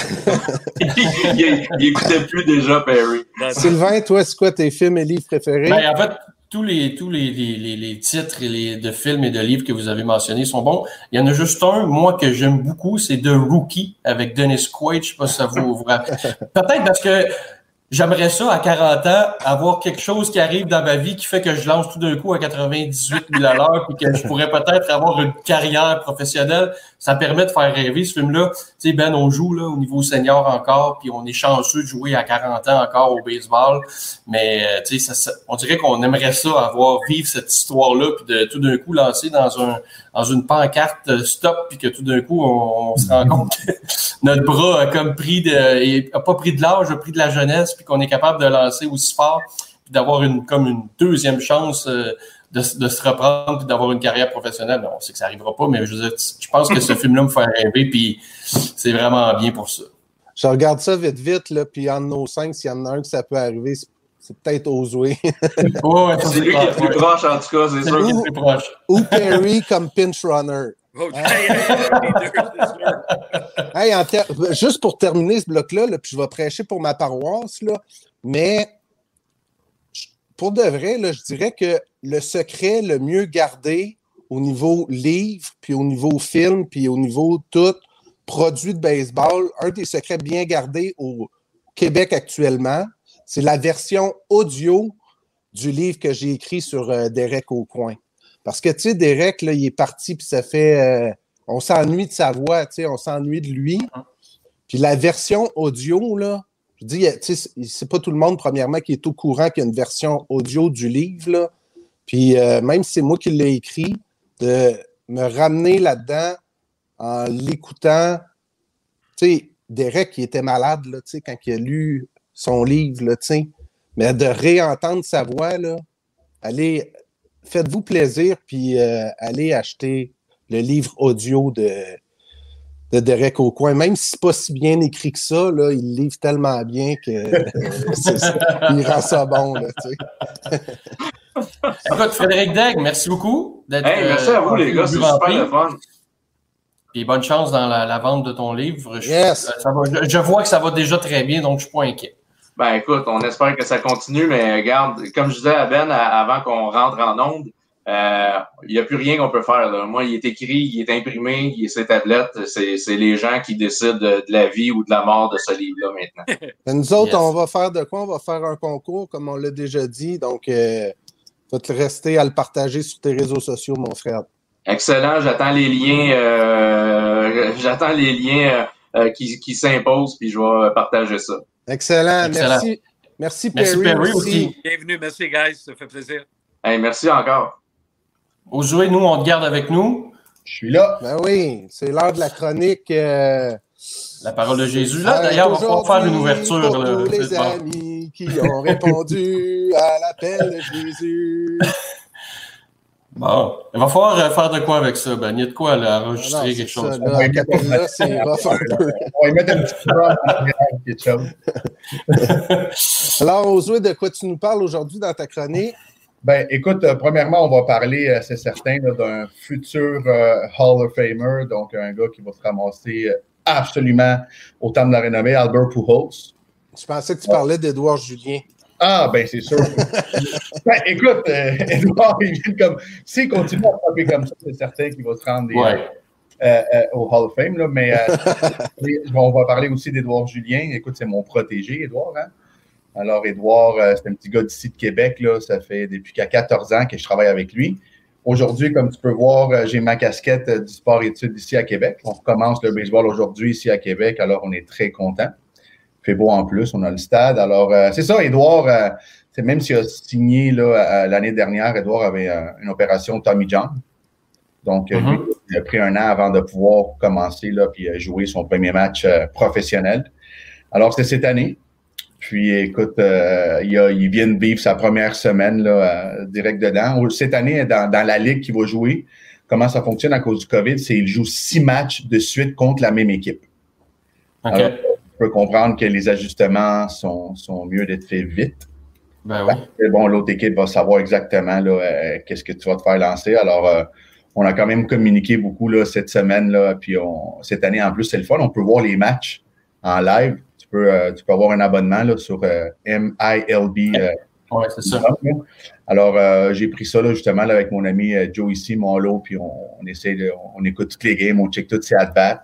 il, il, il écoutait plus déjà Perry. Sylvain, toi, c'est quoi tes films et livres préférés? Ben, en fait, tous les, tous les, les, les, les titres et les, de films et de livres que vous avez mentionnés sont bons. Il y en a juste un, moi, que j'aime beaucoup, c'est The Rookie avec Dennis Quaid. Je sais pas si ça vous, vous rappelle. Peut-être parce que j'aimerais ça, à 40 ans, avoir quelque chose qui arrive dans ma vie qui fait que je lance tout d'un coup à 98 000 à l'heure puis que je pourrais peut-être avoir une carrière professionnelle. Ça permet de faire rêver ce film-là. Tu sais, Ben, on joue là, au niveau senior encore, puis on est chanceux de jouer à 40 ans encore au baseball. Mais euh, tu sais, ça- ça- on dirait qu'on aimerait ça, avoir vivre cette histoire-là, puis de tout d'un coup lancer dans un dans une pancarte euh, stop, puis que tout d'un coup on, on se rend compte que notre bras a comme pris de, a pas pris de l'âge, a pris de la jeunesse, puis qu'on est capable de lancer aussi fort, puis d'avoir une comme une deuxième chance. euh, de, se reprendre puis d'avoir une carrière professionnelle. On sait que ça arrivera pas, mais je, veux dire, je pense que ce film-là me fait rêver, puis c'est vraiment bien pour ça. Je regarde ça vite, vite, là, puis en nos cinq, s'il y en a un que ça peut arriver, c'est- peut-être Osway. Ouais, C'est lui qui est le plus proche, en tout cas, c'est sûr. lui qui est le plus proche. Ou Perry comme pinch runner. Oh, hey, en Juste pour terminer ce bloc-là, là, puis je vais prêcher pour ma paroisse, là, mais pour de vrai, là, je dirais que le secret le mieux gardé au niveau livre, puis au niveau film, puis au niveau tout produit de baseball, un des secrets bien gardés au Québec actuellement, c'est la version audio du livre que j'ai écrit sur euh, Derek au coin. Parce que, tu sais, Derek, là, il est parti, puis ça fait. euh, on s'ennuie de sa voix, tu sais, on s'ennuie de lui. Puis la version audio, là, je dis, c'est pas tout le monde, premièrement, qui est au courant qu'il y a une version audio du livre. Puis euh, même si c'est moi qui l'ai écrit, de me ramener là-dedans en l'écoutant. Tu sais, Derek, qui était malade, là, quand il a lu son livre, là. Mais de réentendre sa voix, là, allez, faites-vous plaisir, puis euh, allez acheter le livre audio de, de Derek Aucoin. Même si c'est pas si bien écrit que ça, là, il livre tellement bien que euh, il rend ça bon, là, tu sais. Écoute, Frédéric Degg, merci beaucoup d'être. Hey, merci à vous, euh, les gars, c'est venu super le fun. Puis bonne chance dans la, la vente de ton livre. Je, Yes. euh, ça va- je- je vois que ça va déjà très bien, donc je suis pas inquiet. Ben écoute, on espère que ça continue, mais regarde, comme je disais à Ben à- avant qu'on rentre en onde, euh, il n'y a plus rien qu'on peut faire. Là. Moi, il est écrit, il est imprimé, il est sur tablette. C'est c'est les gens qui décident de, la vie ou de la mort de ce livre-là maintenant. Mais nous autres, Yes. on va faire de quoi? On va faire un concours, comme on l'a déjà dit. Donc, euh, va te rester à le partager sur tes réseaux sociaux, mon frère. Excellent, j'attends les liens, euh, j'attends les liens euh, qui, qui s'imposent, puis je vais partager ça. Excellent. Excellent. Merci. Merci, Merci, Perry, Perry, aussi. aussi. Bienvenue, merci, guys. Ça fait plaisir. Hey, merci encore. Josué, nous, on te garde avec nous. Je suis là. Ben oui, c'est l'heure de la chronique. euh, La parole de Jésus. Là, avec d'ailleurs, on va pouvoir faire une ouverture. Pour là. tous les bon. amis qui ont répondu à l'appel de Jésus. Bon. Il va falloir euh, faire de quoi avec ça, Ben? Il y a de quoi là, Ah non, enregistrer quelque ça, chose. là, c'est. On va y mettre un petit peu. Alors, Josué, de quoi tu nous parles aujourd'hui dans ta chronique? Ben, écoute, euh, premièrement, on va parler, euh, c'est certain, d'un futur euh, Hall of Famer, donc un gars qui va se ramasser euh, absolument au terme de la renommée, Albert Pujols. Je pensais que tu parlais d'Édouard Julien. Ah, ben c'est sûr. ben, écoute, euh, Edouard, il vient comme. S'il continue à frapper comme ça, c'est certain qu'il va se rendre des- Ouais. euh, euh, au Hall of Fame. Là, mais euh, mais on va parler aussi d'Édouard Julien. Écoute, c'est mon protégé, Édouard. Hein? Alors, Édouard, euh, c'est un petit gars d'ici de Québec. Là, ça fait depuis qu'il a 14 ans que je travaille avec lui. Aujourd'hui, comme tu peux voir, euh, j'ai ma casquette euh, du sport-études ici à Québec. On recommence le baseball aujourd'hui ici à Québec, alors on est très content. Fait beau en plus, on a le stade. Alors, euh, c'est ça, Édouard, euh, c'est même s'il a signé l'année dernière, Édouard avait euh, une opération Tommy John. Donc, lui, il a pris un an avant de pouvoir commencer là, puis jouer son premier match professionnel. Alors, c'était cette année. Puis, écoute, euh, il, a, il vient de vivre sa première semaine là, euh, direct dedans. Cette année, dans, dans la ligue qu'il va jouer, comment ça fonctionne à cause du COVID, c'est qu'il joue six matchs de suite contre la même équipe. Alors, on peut comprendre que les ajustements sont, sont mieux d'être faits vite. Ben oui. Bon, l'autre équipe va savoir exactement là, euh, qu'est-ce que tu vas te faire lancer. Alors, on a quand même communiqué beaucoup là, cette semaine. Là, puis on, cette année, en plus, c'est le fun. On peut voir les matchs en live. Tu peux, euh, tu peux avoir un abonnement là, sur euh, MILB. euh, Ouais, c'est ça. alors, euh, j'ai pris ça là, justement là, avec mon ami Joe ici, mon lot, puis on, on essaie de, on écoute toutes les games, on check toutes ses at-bats.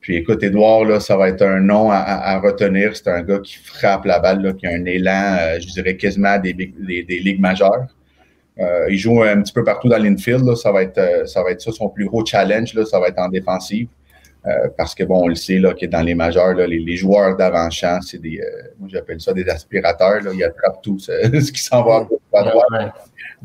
Puis écoute, Edouard, là, ça va être un nom à, retenir. C'est un gars qui frappe la balle, là, qui a un élan, euh, je dirais quasiment des, des, des ligues majeures. Euh, il joue un petit peu partout dans l'infield. Ça va être, ça va être ça son plus gros challenge. Là, ça va être en défensive. Euh, parce que bon, on le sait là, que dans les majeurs, là, les, les joueurs d'avant-champ, c'est des, euh, moi j'appelle ça des aspirateurs. Là. Ils attrapent tout ce, ce qui s'en va à droite.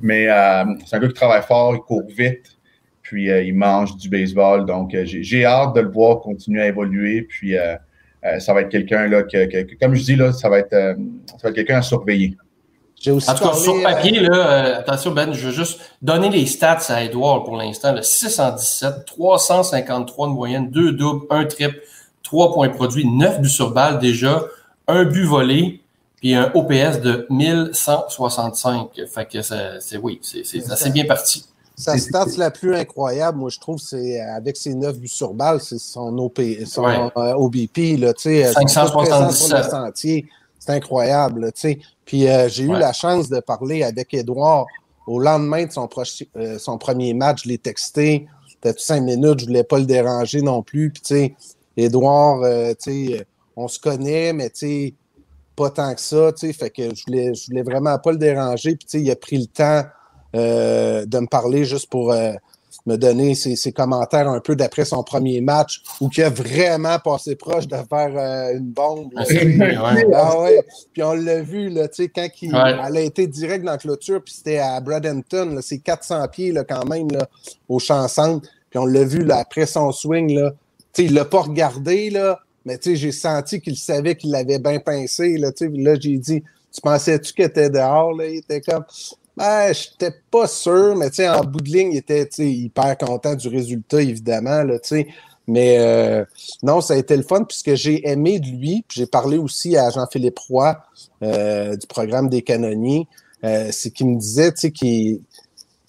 Mais euh, c'est un gars qui travaille fort, il court vite, puis euh, il mange du baseball. Donc, euh, j'ai j'ai hâte de le voir continuer à évoluer. Puis, euh, euh, ça va être quelqu'un, là, que, que- que- comme je dis, là, ça va être, euh, ça va être quelqu'un à surveiller. J'ai aussi En tout cas, parlé, sur euh, papier, là, euh, attention, Ben, je veux juste donner les stats à Edouard pour l'instant. là. 617, 353 de moyenne, 2 doubles, 1 triple, 3 points produits, 9 buts sur balle déjà, un but volé, puis un OPS de 1165. Fait que ça- c'est oui, c'est assez bien parti. Sa stats la plus incroyable, moi, je trouve, c'est avec ses 9 buts sur balle, c'est son, OP, son Ouais. euh, OBP, là, tu sais, euh, son 577. C'est incroyable, tu sais. Puis euh, j'ai eu la chance de parler avec Edouard au lendemain de son, euh, son premier match. Je l'ai texté. C'était cinq minutes, je voulais pas le déranger non plus. Puis, tu sais, Edouard, euh, tu sais, on se connaît, mais tu sais, pas tant que ça, tu sais. Fait que je voulais, je voulais vraiment pas le déranger. Puis, tu sais, il a pris le temps de me parler juste pour me donner ses, commentaires un peu d'après son premier match, où il a vraiment passé proche de faire euh, une bombe. ah ouais. Puis on l'a vu, là, quand il, elle a été direct dans la clôture, puis c'était à Bradenton, c'est 400 pieds là, quand même là, au champ centre. Puis on l'a vu là, après son swing, là, il ne l'a pas regardé, là, mais j'ai senti qu'il savait qu'il l'avait bien pincé. Là, là j'ai dit, tu pensais-tu qu'il était dehors? Là? Il était comme, ben, je n'étais pas sûr, mais en bout de ligne, il était hyper content du résultat, évidemment. Là, mais euh, non, ça a été le fun, puisque j'ai aimé de lui. J'ai parlé aussi à Jean-Philippe Roy euh, du programme des canonniers. Euh, c'est qu'il me disait qu'il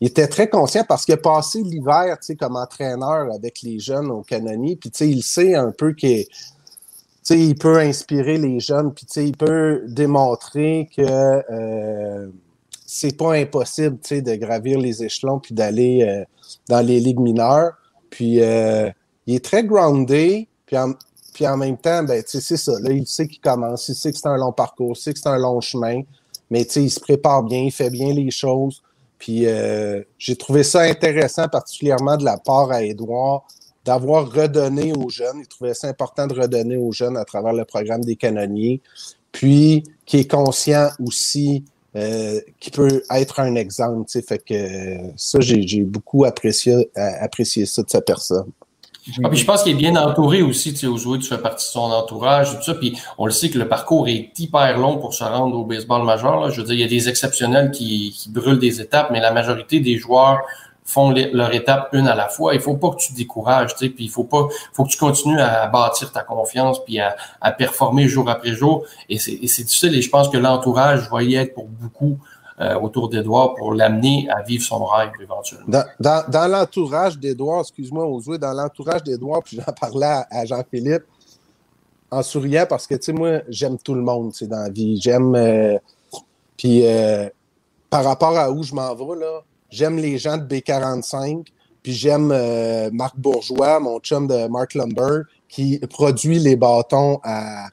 était très conscient parce qu'il a passé l'hiver comme entraîneur avec les jeunes au canonniers. Puis il sait un peu qu'il il peut inspirer les jeunes, puis il peut démontrer que c'est pas impossible de gravir les échelons puis d'aller euh, dans les ligues mineures. Puis euh, il est très groundé, puis en, puis en même temps, ben, c'est ça. Là, il sait qu'il commence, il sait que c'est un long parcours, il sait que c'est un long chemin, mais il se prépare bien, il fait bien les choses. Puis euh, j'ai trouvé ça intéressant, particulièrement de la part à Édouard, d'avoir redonné aux jeunes. Il trouvait ça important de redonner aux jeunes à travers le programme des canonniers. Puis qui est conscient aussi euh, qui peut être un exemple. Fait que ça, j'ai beaucoup apprécié, apprécié ça de sa personne. Ah, puis je pense qu'il est bien entouré aussi, tu sais, joueurs, tu fais partie de son entourage, tout ça. Puis on le sait que le parcours est hyper long pour se rendre au baseball majeur. Je veux dire, il y a des exceptionnels qui brûlent des étapes, mais la majorité des joueurs font leur étape une à la fois. Il faut pas que tu te décourages, tu sais, puis il faut pas, faut que tu continues à bâtir ta confiance puis à, à performer jour après jour. Et c'est difficile. Et je pense que l'entourage va y être pour beaucoup euh, autour d'Edouard pour l'amener à vivre son rêve éventuellement. Dans, l'entourage d'Edouard, excuse-moi, Ozoé, dans l'entourage d'Edouard, puis j'en parlais à, Jean-Philippe en souriant parce que, tu sais, moi, j'aime tout le monde, tu dans la vie. J'aime. Euh, puis euh, par rapport à où je m'en vais, là, J'aime les gens de B45, puis j'aime euh, Marc Bourgeois, mon chum de Mark Lumber, qui produit les bâtons à,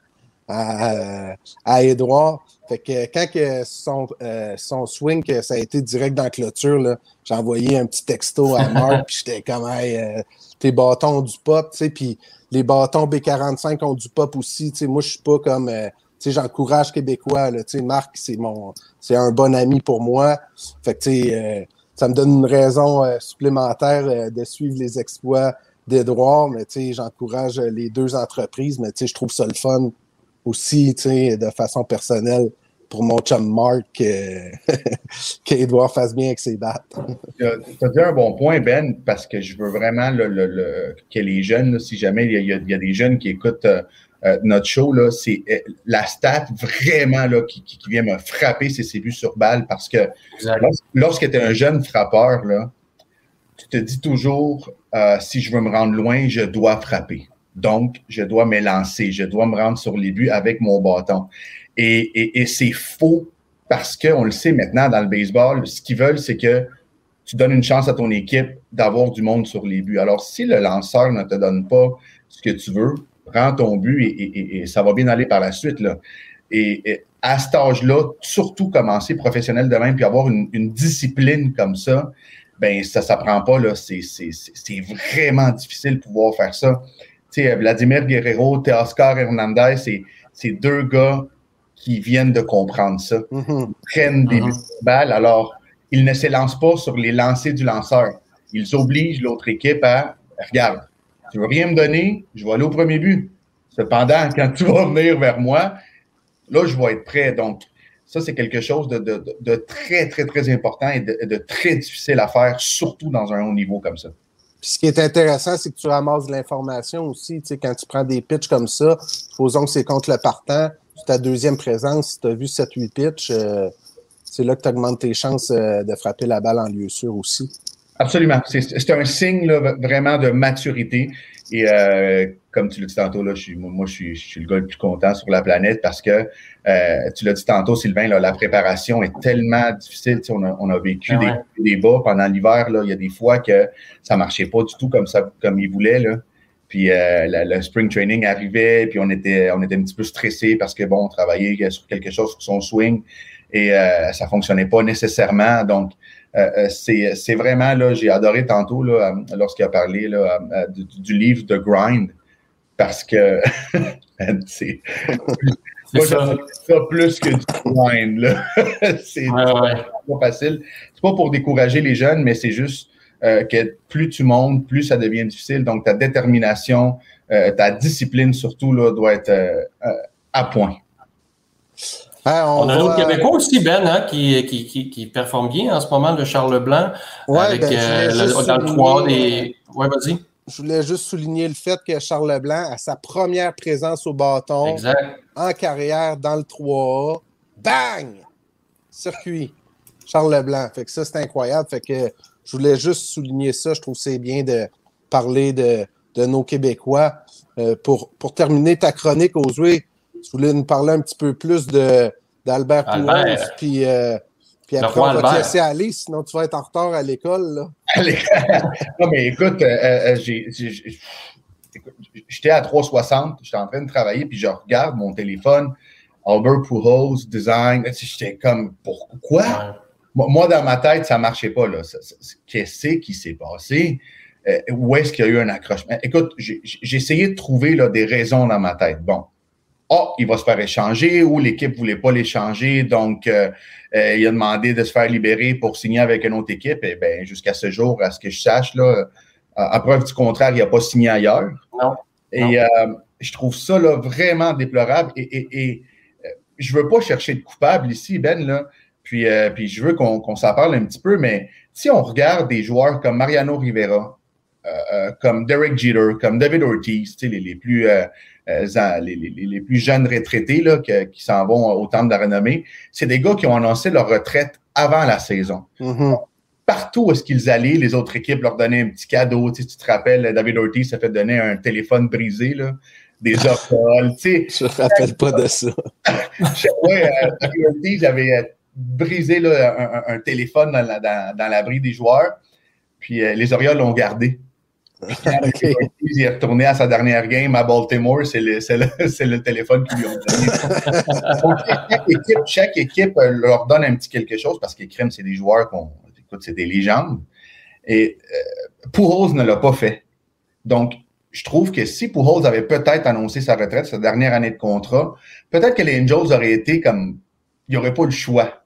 à, à Edouard. Fait que quand que son, euh, son swing, que ça a été direct dans la clôture, j'ai envoyé un petit texto à Marc, puis j'étais comme hey, euh, tes bâtons du pop, tu sais, puis les bâtons B45 ont du pop aussi. Tu sais, moi, je suis pas comme euh, tu sais, j'encourage Québécois. Là, tu sais, Marc, c'est mon c'est un bon ami pour moi. Fait que tu sais, ça me donne une raison euh, supplémentaire euh, de suivre les exploits d'Edouard, mais j'encourage euh, les deux entreprises, mais je trouve ça le fun aussi, de façon personnelle pour mon chum Mark qu'Edouard fasse bien avec ses battes. tu as dit un bon point, Ben, parce que je veux vraiment que les jeunes, si jamais il y, a, des jeunes qui écoutent euh, notre show, là, c'est euh, la stat vraiment là, qui, qui, vient me frapper, c'est ses buts sur balle parce que lorsque tu es un jeune frappeur, là, tu te dis toujours euh, si je veux me rendre loin, je dois frapper. Donc, je dois m'élancer, je dois me rendre sur les buts avec mon bâton. Et, et, et c'est faux parce qu'on le sait maintenant dans le baseball, ce qu'ils veulent, c'est que tu donnes une chance à ton équipe d'avoir du monde sur les buts. Alors, si le lanceur ne te donne pas ce que tu veux, prends ton but et, ça va bien aller par la suite. Là. Et, à cet âge-là, surtout commencer professionnel de même, puis avoir une, discipline comme ça, ben ça ne s'apprend pas. Là. C'est, vraiment difficile de pouvoir faire ça. Tu sais, Vladimir Guerrero, Teoscar Hernandez, c'est, c'est deux gars qui viennent de comprendre ça. Mm-hmm. Ils prennent des mm-hmm. balles, alors ils ne s'élancent pas sur les lancers du lanceur. Ils obligent l'autre équipe à regarde, tu veux rien me donner, je vais aller au premier but. Cependant, quand tu vas venir vers moi, là, je vais être prêt. Donc, ça, c'est quelque chose de, très, très, très important et de, très difficile à faire, surtout dans un haut niveau comme ça. Puis ce qui est intéressant, c'est que tu ramasses l'information aussi. Tu sais, quand tu prends des pitches comme ça, supposons que c'est contre le partant, ta deuxième présence, si tu as vu 7-8 pitches, euh, c'est là que tu augmentes tes chances euh, de frapper la balle en lieu sûr aussi. Absolument. C'est un signe là, vraiment de maturité. Et euh, comme tu l'as dit tantôt, là, je suis, moi, je suis, je suis, le gars le plus content sur la planète parce que euh, tu l'as dit tantôt, Sylvain, là, la préparation est tellement difficile. on, a, on a vécu des, des, bas pendant l'hiver. Il y a des fois que ça marchait pas du tout comme ça, comme ils voulaient. Là. Puis euh, le spring training arrivait, puis on était, on était un petit peu stressé parce que bon, on travaillait sur quelque chose sur son swing et euh, ça fonctionnait pas nécessairement. Donc c'est vraiment, là, j'ai adoré tantôt là, euh, lorsqu'il a parlé là, du, du, livre de Grind, parce que c'est ça. plus que du grind. c'est pas facile. C'est pas pour décourager les jeunes, mais c'est juste que plus tu montes, plus ça devient difficile. Donc, ta détermination, ta discipline surtout, là, doit être à point. Hein, on, a un autre Québécois aussi, Ben, hein, qui, qui, qui, performe bien en ce moment, le Charles Blanc, avec ben, euh, dans le 3 des. Ouais, vas-y. Je voulais juste souligner le fait que Charles Leblanc, à sa première présence au bâton, en carrière dans le 3A, bang! Circuit. Charles Leblanc. Fait que ça, c'est incroyable. Fait que je voulais juste souligner ça. Je trouve que c'est bien de parler de, de nos Québécois. Euh, pour, pour terminer ta chronique, Oswey, tu voulais nous parler un petit peu plus de, d'Albert puis, euh, puis après, on va te laisser aller, sinon tu vas être en retard à l'école. non, mais écoute, euh, euh, j'étais à 360, j'étais en train de travailler, puis je regarde mon téléphone, Albert Pujols, design, j'étais comme, pourquoi? Moi, dans ma tête, ça ne marchait pas. Qu'est-ce qui s'est passé? où est-ce qu'il y a eu un accrochement? Écoute, j'ai essayé de trouver là, des raisons dans ma tête. Bon, oh, il va se faire échanger ou l'équipe ne voulait pas l'échanger, donc euh, euh, il a demandé de se faire libérer pour signer avec une autre équipe. Et bien, jusqu'à ce jour, à ce que je sache, là, à preuve du contraire, il n'a pas signé ailleurs. Non. Et euh, je trouve ça là, vraiment déplorable. Et, et, je ne veux pas chercher de coupable ici, Ben, là. Puis, puis je veux qu'on s'en parle un petit peu, mais si on regarde des joueurs comme Mariano Rivera, comme Derek Jeter, comme David Ortiz, les, les plus euh, les, les, plus jeunes retraités là, qui s'en vont au temple de la renommée, c'est des gars qui ont annoncé leur retraite avant la saison. Mm-hmm. Partout où est-ce qu'ils allaient, les autres équipes leur donnaient un petit cadeau. Tu, tu te rappelles, David Ortiz s'est fait donner un téléphone brisé, là, des orcoles. Tu sais. Je ne me rappelle pas de ça. oui, euh, David Ortiz avait euh, brisé là, un, téléphone dans, dans, l'abri des joueurs, puis les Orioles l'ont gardé. Il est retourné à sa dernière game à Baltimore, c'est le, le, téléphone qu'ils lui ont donné. chaque, équipe, chaque équipe euh, leur donne un petit quelque chose parce que Crème, c'est des joueurs qu'on. Écoute, c'est des légendes. Et euh, ne l'a pas fait. Donc, je trouve que si Pujols avait peut-être annoncé sa retraite, sa dernière année de contrat, peut-être que les Angels auraient été comme. Il n'y aurait pas le choix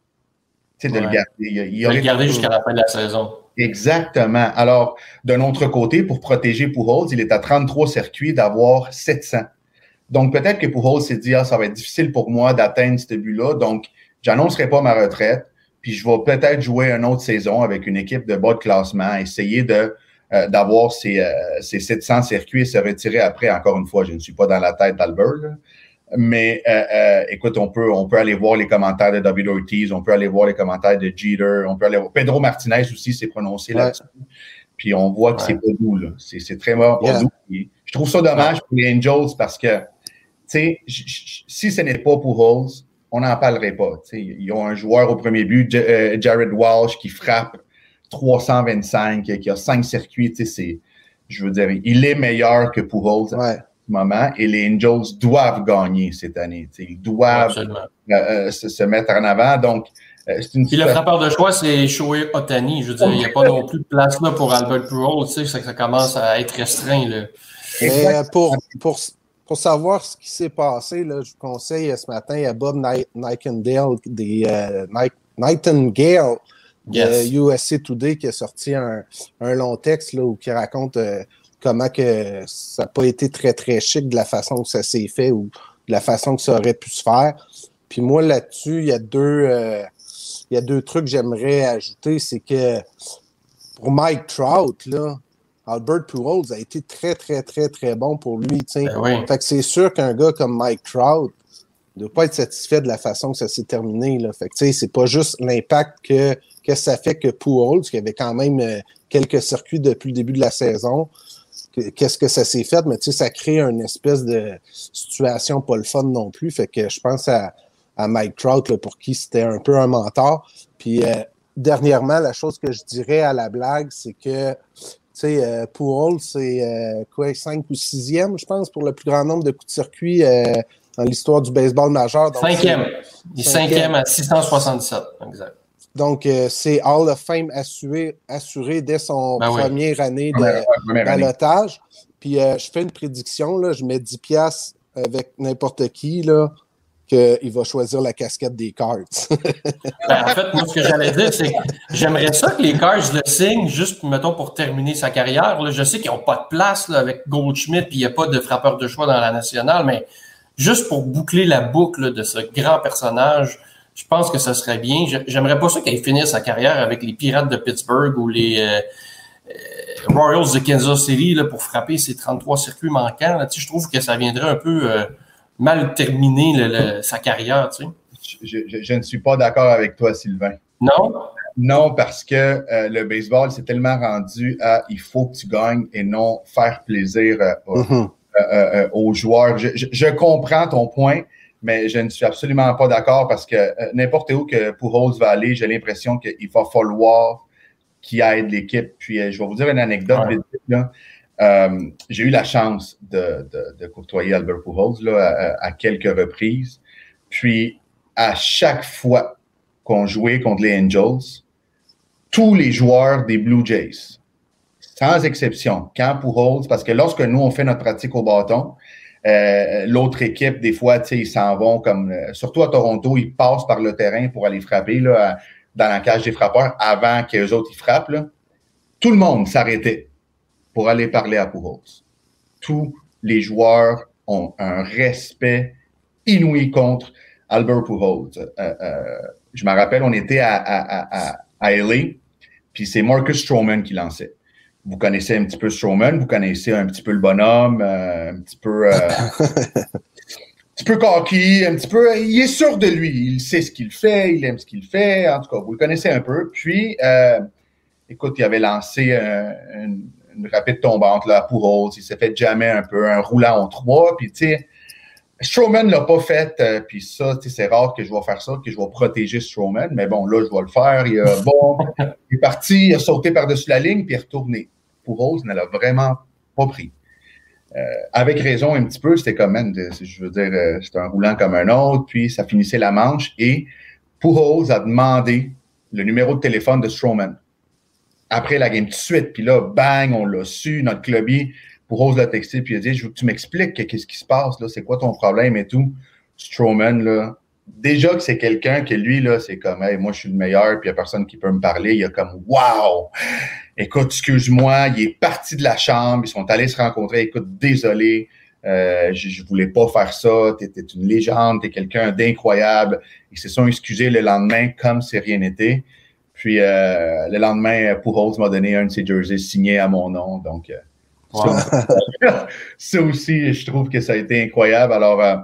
de le garder. Il, il aurait le garder jusqu'à la fin de la saison. Exactement. Alors, d'un autre côté, pour protéger Pujols, il est à 33 circuits d'avoir 700. Donc, peut-être que Pujols s'est dit, ah, ça va être difficile pour moi d'atteindre ce but-là. Donc, j'annoncerai pas ma retraite. Puis, je vais peut-être jouer une autre saison avec une équipe de bas de classement, essayer de euh, d'avoir ces, euh, ces 700 circuits et se retirer après. Encore une fois, je ne suis pas dans la tête d'Albert. Mais euh, euh, écoute, on peut, on peut aller voir les commentaires de David Ortiz, on peut aller voir les commentaires de Jeter, on peut aller voir. Pedro Martinez aussi s'est prononcé là-dessus. Puis on voit que c'est pas doux, là. C'est très mort doux. Je trouve ça dommage pour les Angels parce que, tu sais, si ce n'est pas pour Halls, on n'en parlerait pas. sais, Ils ont un joueur au premier but, euh, Jared Walsh, qui frappe 325, qui a cinq circuits. C'est, je veux dire, il est meilleur que Pujols. Ouais moment et les Angels doivent gagner cette année. Ils doivent euh, euh, se, mettre en avant. Donc, euh, c'est une Puis le frappeur de choix, c'est Shohei Otani. Je veux dire, il n'y a pas non plus de place là pour Albert Pujols. Tu sais, ça, commence à être restreint. Là. pour, pour, pour savoir ce qui s'est passé, là, je vous conseille ce matin, a Bob Nightingale, des, Nightingale de USC Today qui a sorti un, un long texte là, où, qui raconte comment que ça n'a pas été très, très chic de la façon que ça s'est fait ou de la façon que ça aurait pu se faire. Puis moi, là-dessus, il y a deux, euh, il y a deux trucs que j'aimerais ajouter. C'est que pour Mike Trout, là, Albert Pujols a été très, très, très, très bon pour lui. Ben oui. Fait que c'est sûr qu'un gars comme Mike Trout, ne doit pas être satisfait de la façon que ça s'est terminé. Là. Fait que, c'est pas juste l'impact que, que ça fait que Pujols, qui avait quand même euh, quelques circuits depuis le début de la saison, qu'est-ce que ça s'est fait, mais tu sais, ça crée une espèce de situation pas le fun non plus. Fait que je pense à, à Mike Trout, là, pour qui c'était un peu un mentor. Puis euh, dernièrement, la chose que je dirais à la blague, c'est que tu sais, euh, c'est euh, quoi, 5 ou 6e, je pense, pour le plus grand nombre de coups de circuit euh, dans l'histoire du baseball majeur. cinquième. Il est cinquième à 667, exact. Donc, euh, c'est Hall of Fame assuré, assuré dès son Ben oui. première année de balotage. Puis, euh, je fais une prédiction, là, je mets 10 piastres avec n'importe qui, là, qu'il va choisir la casquette des Cards. Ben, en fait, moi, ce que j'allais dire, c'est que j'aimerais ça que les Cards le signent juste, mettons, pour terminer sa carrière. Là, je sais qu'ils n'ont pas de place là, avec Goldschmidt, puis il n'y a pas de frappeur de choix dans la nationale, mais juste pour boucler la boucle de ce grand personnage, je pense que ça serait bien. Je- J'aimerais pas ça qu'il finisse sa carrière avec les Pirates de Pittsburgh ou les euh, euh, Royals de Kansas City là, pour frapper ses 33 circuits manquants. Là. Tu sais, Je trouve que ça viendrait un peu euh, mal terminer le- le- sa carrière. Tu sais. Je, je- je ne suis pas d'accord avec toi, Sylvain. Non? Non, parce que euh, le baseball, c'est tellement rendu à il faut que tu gagnes et non faire plaisir euh, aux, Mhm. euh, euh, aux joueurs. Je, je- je comprends ton point, mais je ne suis absolument pas d'accord parce que euh, n'importe où que Pujols va aller, j'ai l'impression qu'il va falloir qu'il aide l'équipe. Puis euh, je vais vous dire une anecdote Ouais. Euh, j'ai eu la chance de, de, de courtoyer Albert Pujols là, à, à quelques reprises. Puis à chaque fois qu'on jouait contre les Angels, tous les joueurs des Blue Jays, sans exception, quand Pujols, parce que lorsque nous, on fait notre pratique au bâton, euh, l'autre équipe, des fois, ils s'en vont comme, euh, surtout à Toronto, ils passent par le terrain pour aller frapper là, dans la cage des frappeurs avant qu'eux autres ils frappent. Tout le monde s'arrêtait pour aller parler à Pujols. Tous les joueurs ont un respect inouï contre Albert Pujols. Euh, je me rappelle, on était à, à LA, puis c'est Marcus Stroman qui lançait. Vous connaissez un petit peu Stroman, vous connaissez un petit peu le bonhomme, euh, un petit peu, euh, un petit peu cocky, un petit peu. Il est sûr de lui, il sait ce qu'il fait, il aime ce qu'il fait. En tout cas, vous le connaissez un peu. Puis, euh, écoute, il avait lancé une, une rapide tombante là, à Pujols. Il s'est fait jamais un peu un roulant en trois. Puis, tu sais, Strowman l'a pas fait, euh, puis ça, tu sais, c'est rare que je vais faire ça, que je vais protéger Strowman, mais bon, là, je vais le faire. Il, a, bon, il est parti, il a sauté par-dessus la ligne, puis il est retourné. Pour Rose, ne l'a vraiment pas pris. Euh, avec raison, un petit peu, c'était comme, man, de- je veux dire, euh, c'était un roulant comme un autre, puis ça finissait la manche, et Pujols a demandé le numéro de téléphone de Strowman. Après la game, tout de suite, puis là, bang, on l'a su, notre clubby, Pujols l'a texté, puis il a dit, je veux que tu m'expliques qu'est-ce qui se passe, là, c'est quoi ton problème et tout. Strowman, là, déjà que c'est quelqu'un que lui, là, c'est comme, hey, moi, je suis le meilleur, puis il n'y a personne qui peut me parler. Il a comme, wow! Écoute, excuse-moi, il est parti de la chambre, ils sont allés se rencontrer. Écoute, désolé, euh, je, je voulais pas faire ça. T'es une légende, t'es quelqu'un d'incroyable. Ils se sont excusés le lendemain comme si rien n'était. Puis euh, le lendemain, Pujols m'a donné un de ses jerseys signés à mon nom. Donc, euh, Wow. ça, aussi, je trouve que ça a été incroyable. Alors, euh,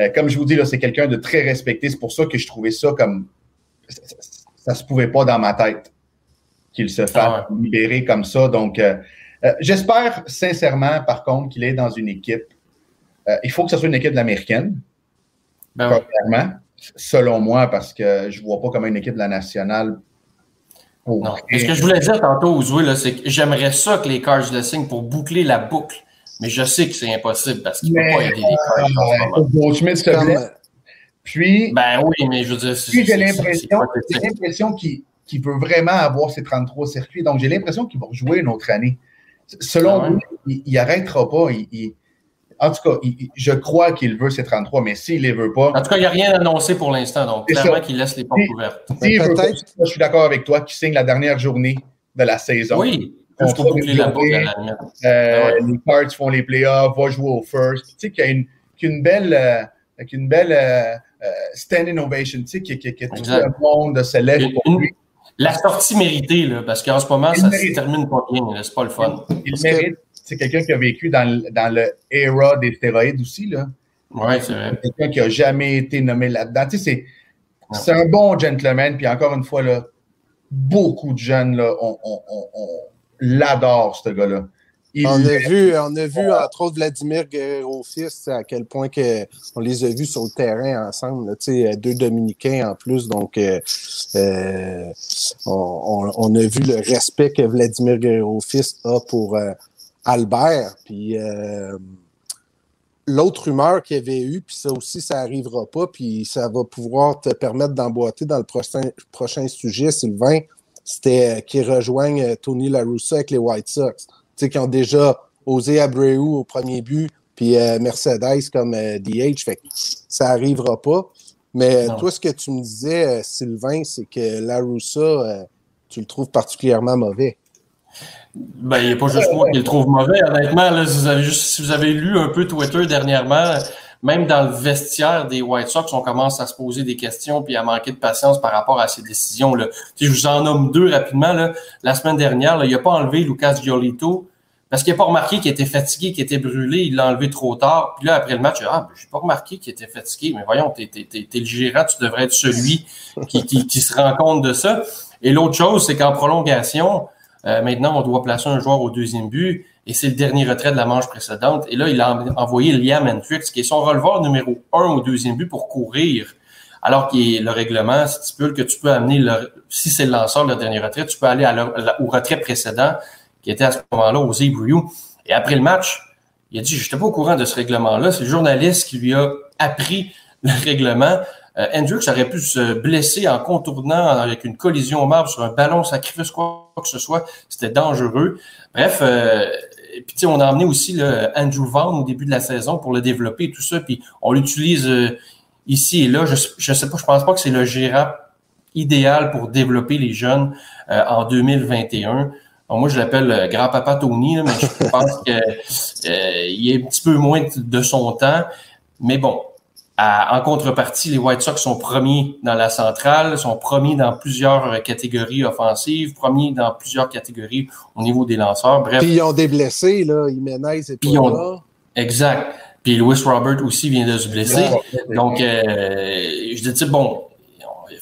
euh, comme je vous dis, là, c'est quelqu'un de très respecté. C'est pour ça que je trouvais ça comme. Ça, ça- ça se pouvait pas dans ma tête qu'il se fasse Ah libérer comme ça. Donc, euh, j'espère sincèrement, par contre, qu'il est dans une équipe. il faut que ce soit une équipe de l'américaine, Ben selon moi, parce que je vois pas comment une équipe de la nationale. Non. ce que je voulais dire tantôt aux Zoé, là, c'est que j'aimerais ça que les Cards le signent pour boucler la boucle. Mais je sais que c'est impossible parce qu'il ne peut pas aider les Cards Euh, Puis, Ben oui, mais je veux dire. Puis j'ai l'impression, qu'il qu'il veut vraiment avoir ses 33 circuits. Donc, j'ai l'impression qu'il va rejouer une autre année. Selon Ah ouais? lui, il n'arrêtera pas. Il- il- en tout cas, il- il- je crois qu'il veut ses 33, mais s'il ne les veut pas, En tout cas, il n'y a rien annoncé pour l'instant, donc clairement qu'il laisse les portes ouvertes. s'il veut pas, peut-être- je suis d'accord avec toi, qu'il signe la dernière journée de la saison. Oui, On boucler une la boucle à journée. la. Euh, Ah ouais. Les Cards font les playoffs, va jouer au first. Tu sais, qu'il y a une, belle, euh, qu'il y a une belle euh, euh, standing ovation, tu sais, que, que, que tout le monde se lève Une- pour lui. La sortie méritée, là, parce qu'en ce moment, Il ça ne se termine pas bien. là, C'est pas le fun. Il mérite. C'est quelqu'un qui a vécu dans, dans le era des stéroïdes aussi. Là. Oui, c'est vrai. Quelqu'un qui n'a jamais été nommé là-dedans. Tu sais, c'est, c'est un bon gentleman. Puis encore une fois, là, beaucoup de jeunes là, on, on, on, on l'adore, ce gars-là. Il On a vu, on a vu entre autres Vladimir Guerrero fils à quel point que on les a vus sur le terrain ensemble, là, sais, deux Dominicains en plus, donc euh, euh, on, on- on a vu le respect que Vladimir Guerrero fils a pour euh, Albert, puis euh, l'autre rumeur qu'il y avait eu, puis ça aussi ça arrivera pas, puis ça va pouvoir te permettre d'emboîter dans le prochain prochain sujet, Sylvain, c'était euh, qu'ils rejoignent euh, Tony La Russa avec les White Sox tu sais, qui ont déjà osé Abreu au premier but, puis euh, Mercedes comme euh, DH. Fait que ça n'arrivera pas. Mais Non. toi, ce que tu me disais, Sylvain, c'est que La Russa, euh, tu le trouves particulièrement mauvais. Ben, il n'y a pas juste moi qui le trouve mauvais, honnêtement. Là, si, vous avez juste, si vous avez lu un peu Twitter dernièrement, même dans le vestiaire des White Sox, on commence à se poser des questions puis à manquer de patience par rapport à ces décisions-là. Tu sais, je vous en nomme deux rapidement. Là. La semaine dernière, là, il n'a pas enlevé Lucas Giolito parce qu'il n'a pas remarqué qu'il était fatigué, qu'il était brûlé. Il l'a enlevé trop tard. Puis là, après le match, ah, ben, j'ai pas remarqué qu'il était fatigué. Mais voyons, t'es, t'es, t'es, t'es le gérant, tu devrais être celui qui, qui, qui se rend compte de ça. Et l'autre chose, c'est qu'en prolongation, euh, maintenant, on doit placer un joueur au deuxième but et c'est le dernier retrait de la manche précédente. Et là, il a en- envoyé Liam Hendricks, qui est son releveur numéro un au deuxième but pour courir. Alors que le règlement stipule que tu peux amener, le, si c'est le lanceur le dernier retrait, tu peux aller au retrait précédent, qui était à ce moment-là aux Ryu. Et après le match, il a dit, je n'étais pas au courant de ce règlement-là. C'est le journaliste qui lui a appris le règlement. Euh, Hendricks aurait pu se blesser en contournant avec une collision au marbre sur un ballon sacrifice, quoi que ce soit. C'était dangereux. Bref, euh, et puis on a emmené aussi là, Andrew Vaughn au début de la saison pour le développer et tout ça. Puis on l'utilise euh, ici et là. Je, je sais pas, je pense pas que c'est le gérant idéal pour développer les jeunes euh, en 2021. Bon, moi, je l'appelle euh, grand-papa Tony, là, mais je pense qu'il est un petit peu moins de son temps. Mais bon, en contrepartie, les White Sox sont premiers dans la centrale, sont premiers dans plusieurs catégories offensives, premiers dans plusieurs catégories au niveau des lanceurs. Bref, Puis ils ont des blessés, là. Jiménez et Puis pas on- là. exact. Puis Lewis Robert aussi vient de se blesser. Donc, euh, je dis, bon,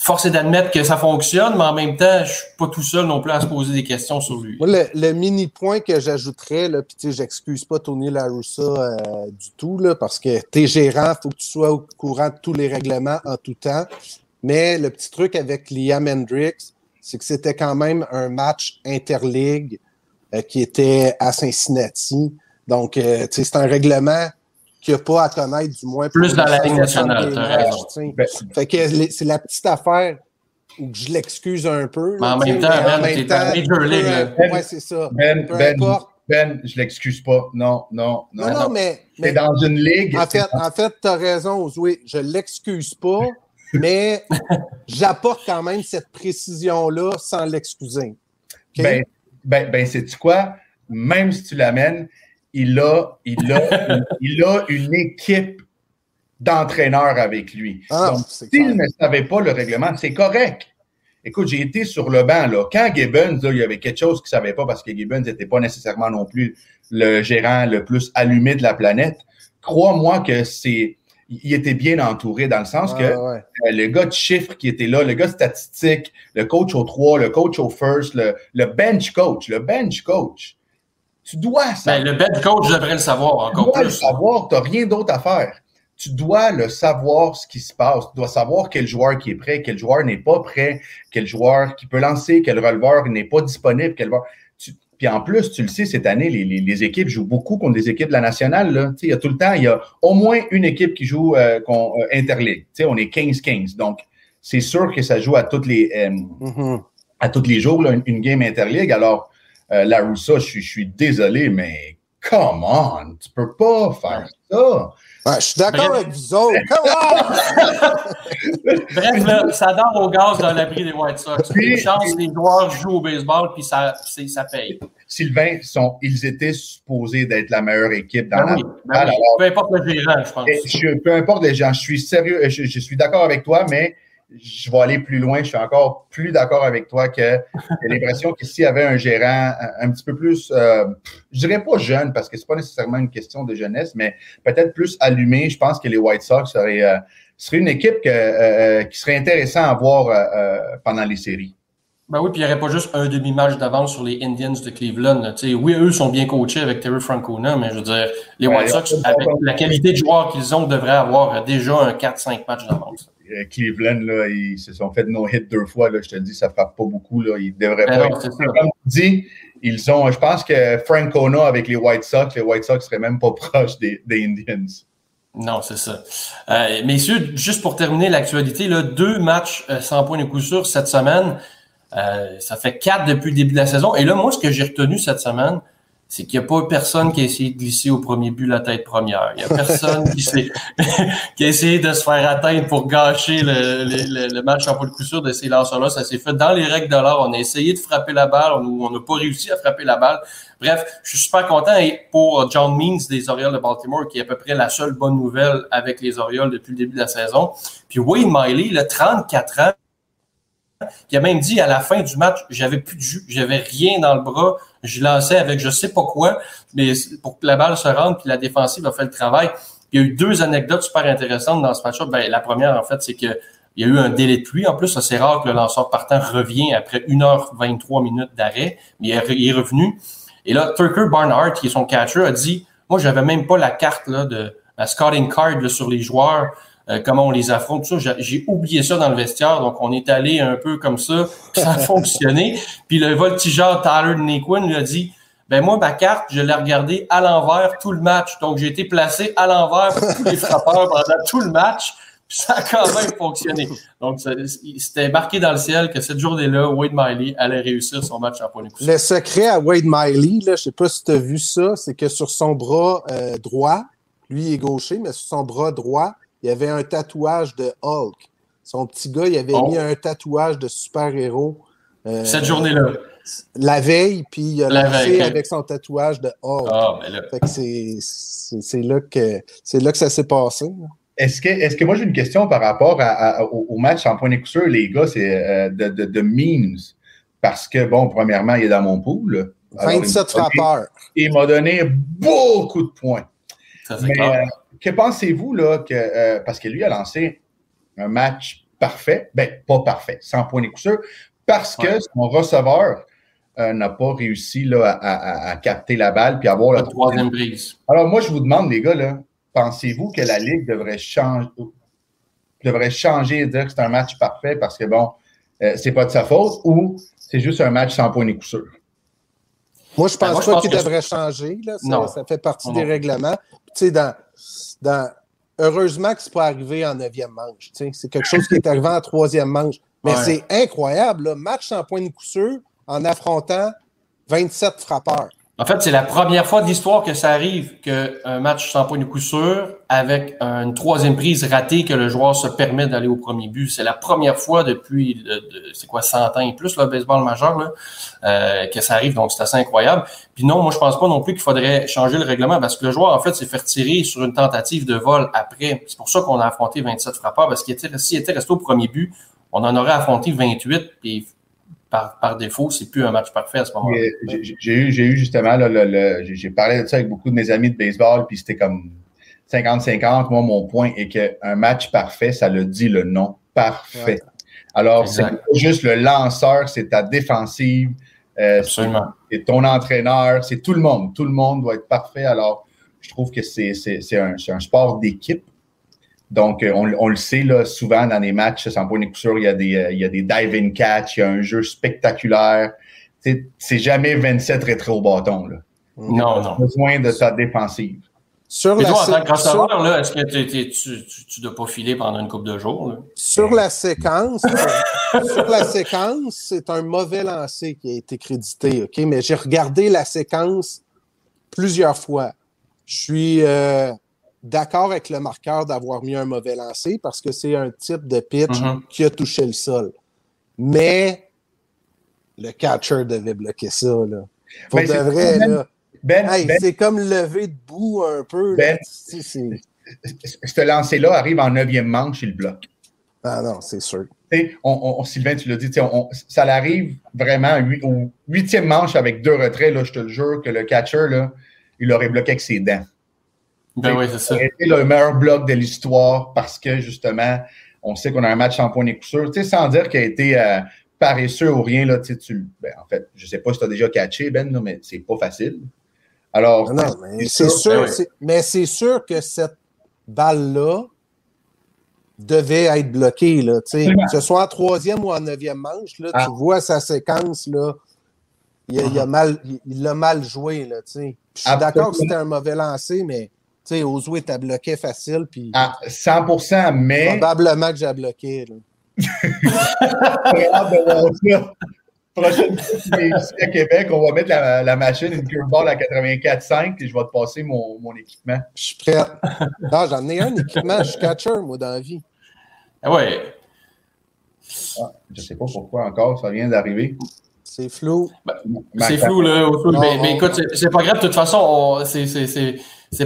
force est d'admettre que ça fonctionne, mais en même temps, je suis pas tout seul non plus à se poser des questions sur lui. Le, le mini point que j'ajouterais, là, puis j'excuse pas Tony Larussa euh, du tout, là, parce que t'es gérant, faut que tu sois au courant de tous les règlements en tout temps. Mais le petit truc avec Liam Hendricks, c'est que c'était quand même un match interligue euh, qui était à Cincinnati. Donc, euh, c'est un règlement qu'il n'y a pas à connaître, du moins. Plus dans la Ligue nationale, 160 t'as matchs, raison. tu sais. Ben, Fait que les- c'est la petite affaire où je l'excuse un peu. Mais en même temps, Ben, même t'es dans temps, Major League, peu- là. Ouais, c'est ça. Ben, Peu ben, importe. ben, je l'excuse pas. Non, non, non. Non, non, mais, dans une ligue. en fait, en fait, tu as raison, Zoé. Je l'excuse pas, mais j'apporte quand même cette précision-là sans l'excuser. Ben, ben, ben sais-tu quoi? Même si tu l'amènes, il a, il, a, il a une équipe d'entraîneurs avec lui. Ah, Donc, s'il ne savait pas le règlement, c'est correct. Écoute, j'ai été sur le banc, là. Quand Gibbons, là, il y avait quelque chose qu'il ne savait pas parce que Gibbons n'était pas nécessairement non plus le gérant le plus allumé de la planète. Crois-moi que c'est. Il était bien entouré dans le sens que ouais. euh, le gars de chiffres qui était là, le gars statistique, le coach au 3, le coach au first, le, le bench coach, le bench coach. Tu dois Ben, savoir. le bench coach devrait le savoir tu encore dois le savoir, tu n'as rien d'autre à faire. Tu dois le savoir ce qui se passe. Tu dois savoir quel joueur qui est prêt, quel joueur n'est pas prêt, quel joueur qui peut lancer, quel releveur n'est pas disponible, quel joueur. Tu- Puis en plus, tu le sais, cette année, les, les- les équipes jouent beaucoup contre des équipes de la nationale. Tu Il y a tout le temps, il y a au moins une équipe qui joue euh, qu'on- euh, interligue. Tu sais, on est 15-15. Donc, c'est sûr que ça joue à toutes les, euh, Mhm. à tous les jours, là, une, une game interligue. Alors, euh, la Russa, je suis, je suis désolé, mais come on, tu peux pas faire ça. Ouais, je suis d'accord Bref. avec vous autres. Come Bref, là, ça dort au gaz dans l'abri des White Sox. Puis- Une chance, les joueurs jouent au baseball, puis ça, c'est- ça paye. Sylvain, sont, ils étaient supposés d'être la meilleure équipe dans Ben la oui, ben oui. Peu importe le gérant, je pense. je- peu importe les gens, je suis sérieux, je, je suis d'accord avec toi, mais je vais aller plus loin. Je suis encore plus d'accord avec toi que j'ai l'impression que s'il y avait un gérant un, petit peu plus, euh, je dirais pas jeune, parce que c'est pas nécessairement une question de jeunesse, mais peut-être plus allumé, je pense que les White Sox seraient, euh, une équipe que, euh, qui serait intéressant à voir pendant les séries. Ben oui, puis il n'y aurait pas juste un demi-match d'avance sur les Indians de Cleveland. Oui, eux sont bien coachés avec Terry Francona, mais je veux dire, les White Sox, avec la qualité de joueurs qu'ils ont, devraient avoir déjà un 4-5 matchs d'avance. Euh, Cleveland, là, ils se sont fait no-hit deux fois. Là, je te dis, ça ne frappe pas beaucoup. Là. Ils devraient ben pas. Comme tu dis, ils ont. Je pense que Francona avec les White Sox, les White Sox seraient même pas proches des, Indians. Non, c'est ça. Euh, messieurs, juste pour terminer l'actualité, deux matchs euh, sans point de coup sûr cette semaine. Ça fait quatre depuis le début de la saison. Et là, moi, ce que j'ai retenu cette semaine, c'est qu'il n'y a pas personne qui a essayé de glisser au premier but la tête première. Il n'y a personne qui, qui, a essayé de se faire atteindre pour gâcher le, le, le match en pas de coup sûr de ces lanceurs-là. Ça s'est fait dans les règles de l'art. On a essayé de frapper la balle. On n'a pas réussi à frapper la balle. Bref, je suis super content pour John Means des Orioles de Baltimore, qui est à peu près la seule bonne nouvelle avec les Orioles depuis le début de la saison. Puis Wayne Miley, le 34 ans, qui a même dit à la fin du match, j'avais plus de j'avais rien dans le bras, je lançais avec je sais pas quoi, mais pour que la balle se rende, puis la défensive a fait le travail. Il y a eu deux anecdotes super intéressantes dans ce match-up. Ben, la première, en fait, c'est que il y a eu un délai de pluie. En plus, c'est rare que le lanceur partant revient après 1h23 minutes d'arrêt, mais il est revenu. Et là, Turker Barnhart, qui est son catcher, a dit Moi, j'avais même pas la carte là, de la scouting card sur les joueurs. Euh, comment on les affronte, tout ça. J'ai oublié ça dans le vestiaire, donc on est allé un peu comme ça, puis ça a fonctionné. Puis le voltigeur Tyler Naquin lui a dit ben moi, ma carte, je l'ai regardée à l'envers tout le match. Donc, j'ai été placé à l'envers pour tous les frappeurs pendant tout le match. Puis ça a quand même fonctionné. Donc, c'était marqué dans le ciel que cette journée-là, Wade Miley allait réussir son match en point de Le secret à Wade Miley, là, je sais pas si tu as vu ça, c'est que sur son bras euh, droit, lui est gaucher, mais sur son bras droit, il y avait un tatouage de Hulk. Son petit gars, il avait oh. mis un tatouage de super-héros. Euh, Cette journée-là. La veille, puis il a lancé avec son tatouage de Hulk. Ah, ben là. c'est là, que, là que ça s'est passé. Est-ce que, est que moi j'ai une question par rapport au, match en point d'écouteur, les gars, c'est euh, de, de, memes. Parce que, bon, premièrement, il est dans mon pool. 27 frappeurs. Il m'a donné beaucoup de points. Ça, c'est que pensez-vous, là, que, euh, parce que lui a lancé un match parfait, ben, pas parfait, sans point de coup parce que son receveur euh, n'a pas réussi là, à, capter la balle puis avoir la, troisième brise. Alors, moi, je vous demande, les gars, là, pensez-vous que la Ligue devrait changer, devrait changer et dire que c'est un match parfait parce que, bon, euh, c'est pas de sa faute ou c'est juste un match sans point de coup Moi, je ben, pense pas qu'il devrait changer. Là. Ça, ça, fait partie des règlements. Tu sais, dans, heureusement que ce n'est pas arrivé en neuvième manche. C'est quelque chose qui est arrivé en troisième manche. Mais c'est incroyable, match sans point de coup en affrontant 27 frappeurs. En fait, c'est la première fois de l'histoire que ça arrive qu'un match sans point de coup sûr, avec une troisième prise ratée, que le joueur se permet d'aller au premier but. C'est la première fois depuis, c'est quoi, 100 ans et plus, le baseball majeur, là, euh, que ça arrive. Donc, c'est assez incroyable. Puis non, moi, je pense pas non plus qu'il faudrait changer le règlement parce que le joueur, en fait, s'est fait tirer sur une tentative de vol après. C'est pour ça qu'on a affronté 27 frappeurs parce qu'il était, s'il était resté au premier but, on en aurait affronté 28. Puis par, défaut, c'est plus un match parfait à ce moment-là. J'ai eu, eu justement, j'ai parlé de ça avec beaucoup de mes amis de baseball, puis c'était comme 50-50. Moi, mon point est qu'un match parfait, ça le dit le nom parfait. Alors, c'est pas juste le lanceur, c'est ta défensive, euh, c'est ton entraîneur, c'est tout le monde. Tout le monde doit être parfait. Alors, je trouve que c'est un, un sport d'équipe. Donc, euh, on, le sait, là, souvent dans les matchs, sans point de il y a des, euh, il y a des dive-in catch, il y a un jeu spectaculaire. C'est jamais 27 rétro bâton. Là. Non, non. besoin de sa défensive. Sur la toi, en tant sur... là, est-ce que tu ne dois pas filer pendant une couple de jours? Sur la séquence, sur la séquence, c'est un mauvais lancer qui a été crédité, OK? Mais j'ai regardé la séquence plusieurs fois. Je suis euh, d'accord avec le marqueur d'avoir mis un mauvais lancer parce que c'est un type de pitch mm-hmm. qui a touché le sol. Mais le catcher devait bloquer ça. Là. Pour ben, de vrai, là. Ben, ben, c'est comme lever debout un peu. Ben, ce lancer-là arrive en neuvième manche, il bloque. Ah non, c'est sûr. On, on, Sylvain, tu l'as dit, ça arrive vraiment au huitième manche avec deux retraits, là, je te le jure, que le catcher, là, il aurait bloqué avec ses dents. Ben oui, c'est ça. C'était le meilleur bloc de l'histoire parce que justement, on sait qu'on a un match en point et coup sans dire qu'il a été euh, paresseux ou rien, là, tu, ben, en fait, je ne sais pas si tu as déjà catché, Ben, mais c'est pas facile. Alors, non, mais c'est sûr, ben mais c'est sûr que cette balle-là devait être bloquée, là, que ce soit en troisième ou en neuvième manche, là, tu ah. vois sa séquence, là, il, a, il, a uh-huh. mal, il, a mal joué, là, Je suis d'accord que c'était un mauvais lancer, mais tu sais, Ozoué t'a bloqué facile. Puis, à 100 mais. Probablement que j'ai bloqué. Là. Prochaine ici à Québec, on va mettre la, la machine, une curveball à 84,5 et je vais te passer mon, mon équipement. Je suis prêt. Non, j'en ai un équipement. Je suis catcher, moi, dans la vie. Ah ouais. Ah, je ne sais pas pourquoi encore, ça vient d'arriver. C'est flou. Ben, c'est flou, là. mais, mais, écoute, c'est pas grave. De toute façon, c'est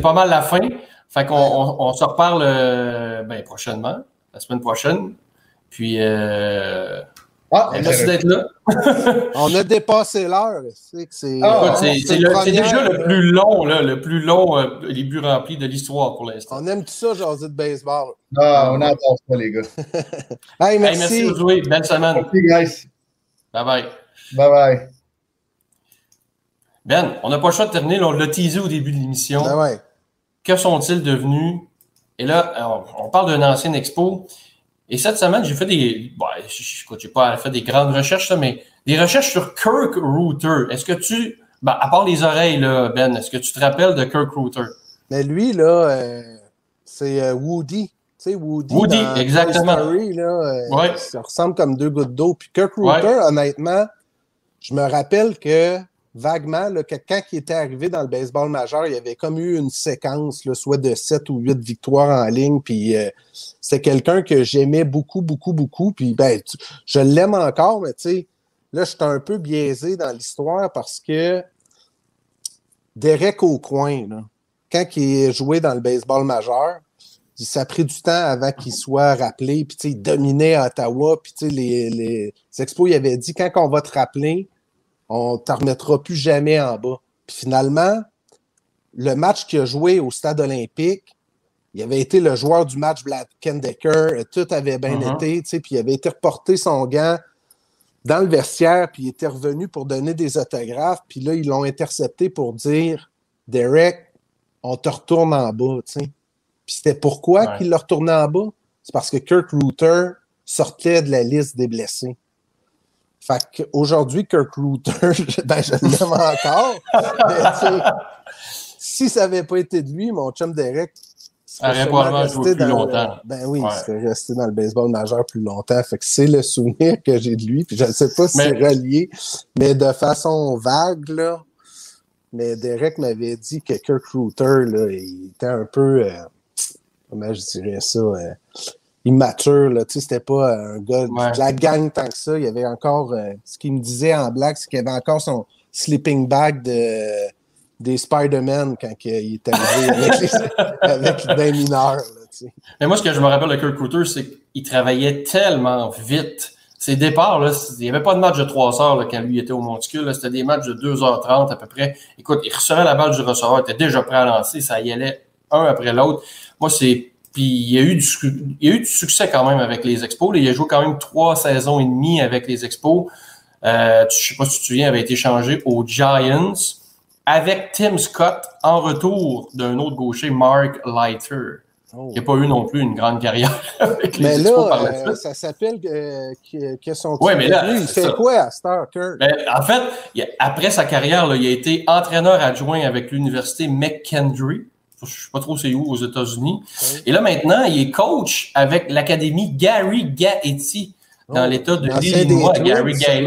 pas mal la fin. Fait qu'on on, se reparle euh, ben, prochainement, la semaine prochaine. Puis, euh, ah, merci d'être là. on a dépassé l'heure. C'est ah, déjà le plus long, là, le plus long, euh, les buts remplis de l'histoire pour l'instant. On aime tout ça, José de baseball. Ah, on adore ça, les gars. hey, merci. merci de jouer. Belle semaine. Merci, guys. Bye bye. Bye bye. Ben, on n'a pas le choix de terminer. on l'a teasé au début de l'émission. Ben ouais. Que sont-ils devenus? Et là, on parle d'un ancien expo. Et cette semaine, j'ai fait des. Bon, je n'ai pas fait des grandes recherches, mais des recherches sur Kirk Rooter. Est-ce que tu. Ben, à part les oreilles, là, Ben, est-ce que tu te rappelles de Kirk Rooter? Mais lui, là, euh, c'est euh, Woody. Tu sais, Woody. Woody, exactement. Story, là, euh, Ça ressemble comme deux gouttes d'eau. Puis Kirk Rooter, honnêtement, je me rappelle que vaguement, quand il était arrivé dans le baseball majeur, il y avait comme eu une séquence, soit de 7 ou 8 victoires en ligne. Puis euh, c'est quelqu'un que j'aimais beaucoup, beaucoup, beaucoup. Ben, je l'aime encore, mais tu sais, là, je suis un peu biaisé dans l'histoire parce que Derek au coin, là, quand il est joué dans le baseball majeur, ça a pris du temps avant qu'il soit rappelé. Puis, il dominait Ottawa. Puis, les, les expos, il avait dit quand on va te rappeler, on ne t'en remettra plus jamais en bas. Puis finalement, le match qu'il a joué au stade olympique, il avait été le joueur du match Black Decker, tout avait bien uh-huh. été, puis il avait été reporté son gant dans le vestiaire, puis il était revenu pour donner des autographes, puis là, ils l'ont intercepté pour dire Derek, on te retourne en bas, tu Puis c'était pourquoi qu'il l'a retourné en bas? C'est parce que Kirk Rooter sortait de la liste des blessés. Fait qu'aujourd'hui, Kirk Rooter, ben, je l'aime encore. mais si ça n'avait pas été de lui, mon chum Derek serait resté plus longtemps. Ben oui, il serait resté dans le baseball majeur plus longtemps. Fait que c'est le souvenir que j'ai de lui. Puis je ne sais pas si c'est relié, mais de façon vague, là. Mais Derek m'avait dit que Kirk Rooter, là, il était un peu, euh, comment je dirais ça, euh, immature. Là. Tu sais, c'était pas un gars de la gang tant que ça. Il y avait encore. Euh, ce qu'il me disait en blague, c'est qu'il avait encore son sleeping bag de, des Spider-Man quand il était arrivé avec, les, avec les mineurs. Là, tu sais. Mais moi, ce que je me rappelle de Kirk Cooter, c'est qu'il travaillait tellement vite. Ses départs, là, il n'y avait pas de match de 3 heures là, quand lui était au monticule. C'était des matchs de 2h30 à peu près. Écoute, il recevait la balle du receveur, il était déjà prêt à lancer, ça y allait un après l'autre. Moi, c'est puis il y, a eu du, il a eu du succès quand même avec les Expos. Il a joué quand même trois saisons et demie avec les Expos. Euh, je sais pas si tu te souviens, il avait été changé aux Giants avec Tim Scott en retour d'un autre gaucher, Mark Leiter. Oh. Il n'a pas eu non plus une grande carrière avec les mais Expos là, par la euh, ça s'appelle euh, que son ouais, mais là, Il fait quoi à Starter? Ben, en fait, après sa carrière, là, il a été entraîneur adjoint avec l'université McKendree ne sais pas trop c'est où aux États-Unis. Et là, maintenant, il est coach avec l'Académie Gary Gaetti dans oh, l'État de l'Illinois. Gary Gaetti.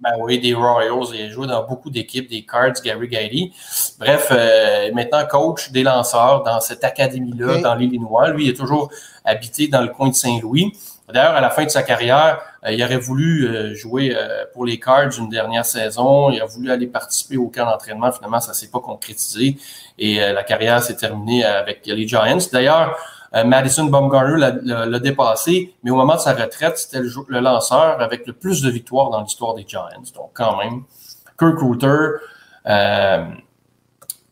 Ben oui, des Royals. Il a joué dans beaucoup d'équipes, des Cards, Gary Gaetti. Bref, euh, maintenant coach des lanceurs dans cette académie-là, dans l'Illinois. Lui, il est toujours habité dans le coin de Saint-Louis. D'ailleurs, à la fin de sa carrière, euh, il aurait voulu euh, jouer euh, pour les Cards une dernière saison. Il a voulu aller participer au camp d'entraînement. Finalement, ça s'est pas concrétisé et la carrière s'est terminée avec les Giants. D'ailleurs, Madison Baumgartner l'a dépassé, mais au moment de sa retraite, c'était le, lanceur avec le plus de victoires dans l'histoire des Giants. Donc, quand même, Kirk Rooter euh,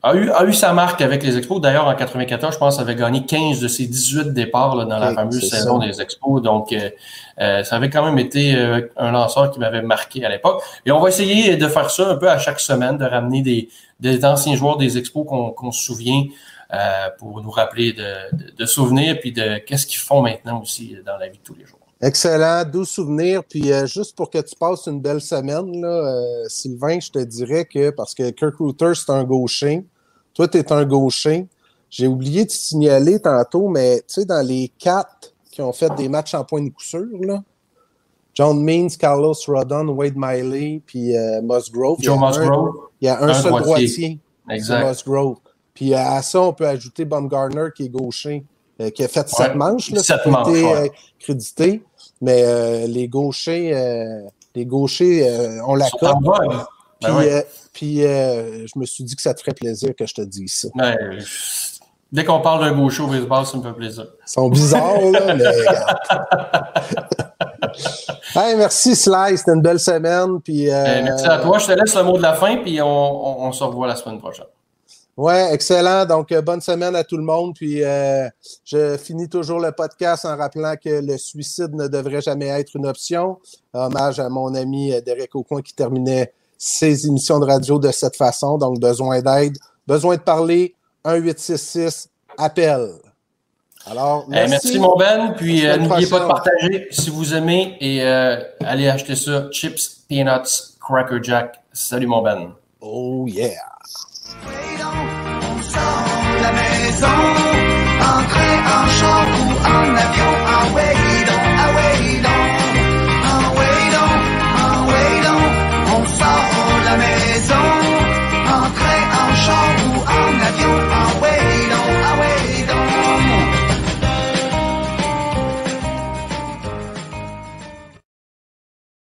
a, eu, a eu sa marque avec les Expos. D'ailleurs, en 94, je pense, avait gagné 15 de ses 18 départs dans la fameuse saison des Expos. Donc, ça avait quand même été un lanceur qui m'avait marqué à l'époque. Et on va essayer de faire ça un peu à chaque semaine, de ramener des, des anciens joueurs des Expos qu'on se souvient euh, pour nous rappeler de, souvenirs puis de qu'est-ce qu'ils font maintenant aussi dans la vie de tous les jours. Excellent, doux souvenirs. Puis euh, juste pour que tu passes une belle semaine, là, euh, Sylvain, je te dirais que parce que Kirk Rooter, c'est un gaucher. Toi, tu es un gaucher. J'ai oublié de te signaler tantôt, mais tu sais, dans les quatre qui ont fait des matchs en point de coup sûr, là, John Means, Carlos Rodon, Wade Miley, puis Musgrove. Joe Musgrove. Il y a un, seul droitier. Exact. Musgrove. Puis à ça, on peut ajouter Baumgartner qui est gaucher, euh, qui a fait sept manches, là, sept manches, été euh, crédité. Mais euh, les gauchers, les gauchers, on la cote. Ben puis, je me suis dit que ça te ferait plaisir que je te dise ça. Ben, dès qu'on parle d'un gaucher au baseball, ça me fait plaisir. Ils sont bizarres, là, mais hey, merci Sly, c'était une belle semaine. Puis, ben, merci à toi. Je te laisse le mot de la fin, puis on se revoit la semaine prochaine. Ouais, excellent. Donc, euh, bonne semaine à tout le monde. Puis, euh, je finis toujours le podcast en rappelant que le suicide ne devrait jamais être une option. Hommage à mon ami euh, Derek Aucoin qui terminait ses émissions de radio de cette façon. Donc, besoin d'aide, besoin de parler, 1-866, appel. Alors, eh, merci. merci mon Ben. Puis, n'oubliez pas de partager si vous aimez et allez acheter ça. Chips, Peanuts, Cracker Jack. Salut mon Ben. Oh yeah. On sort la maison, en train, en char ou en avion, en way.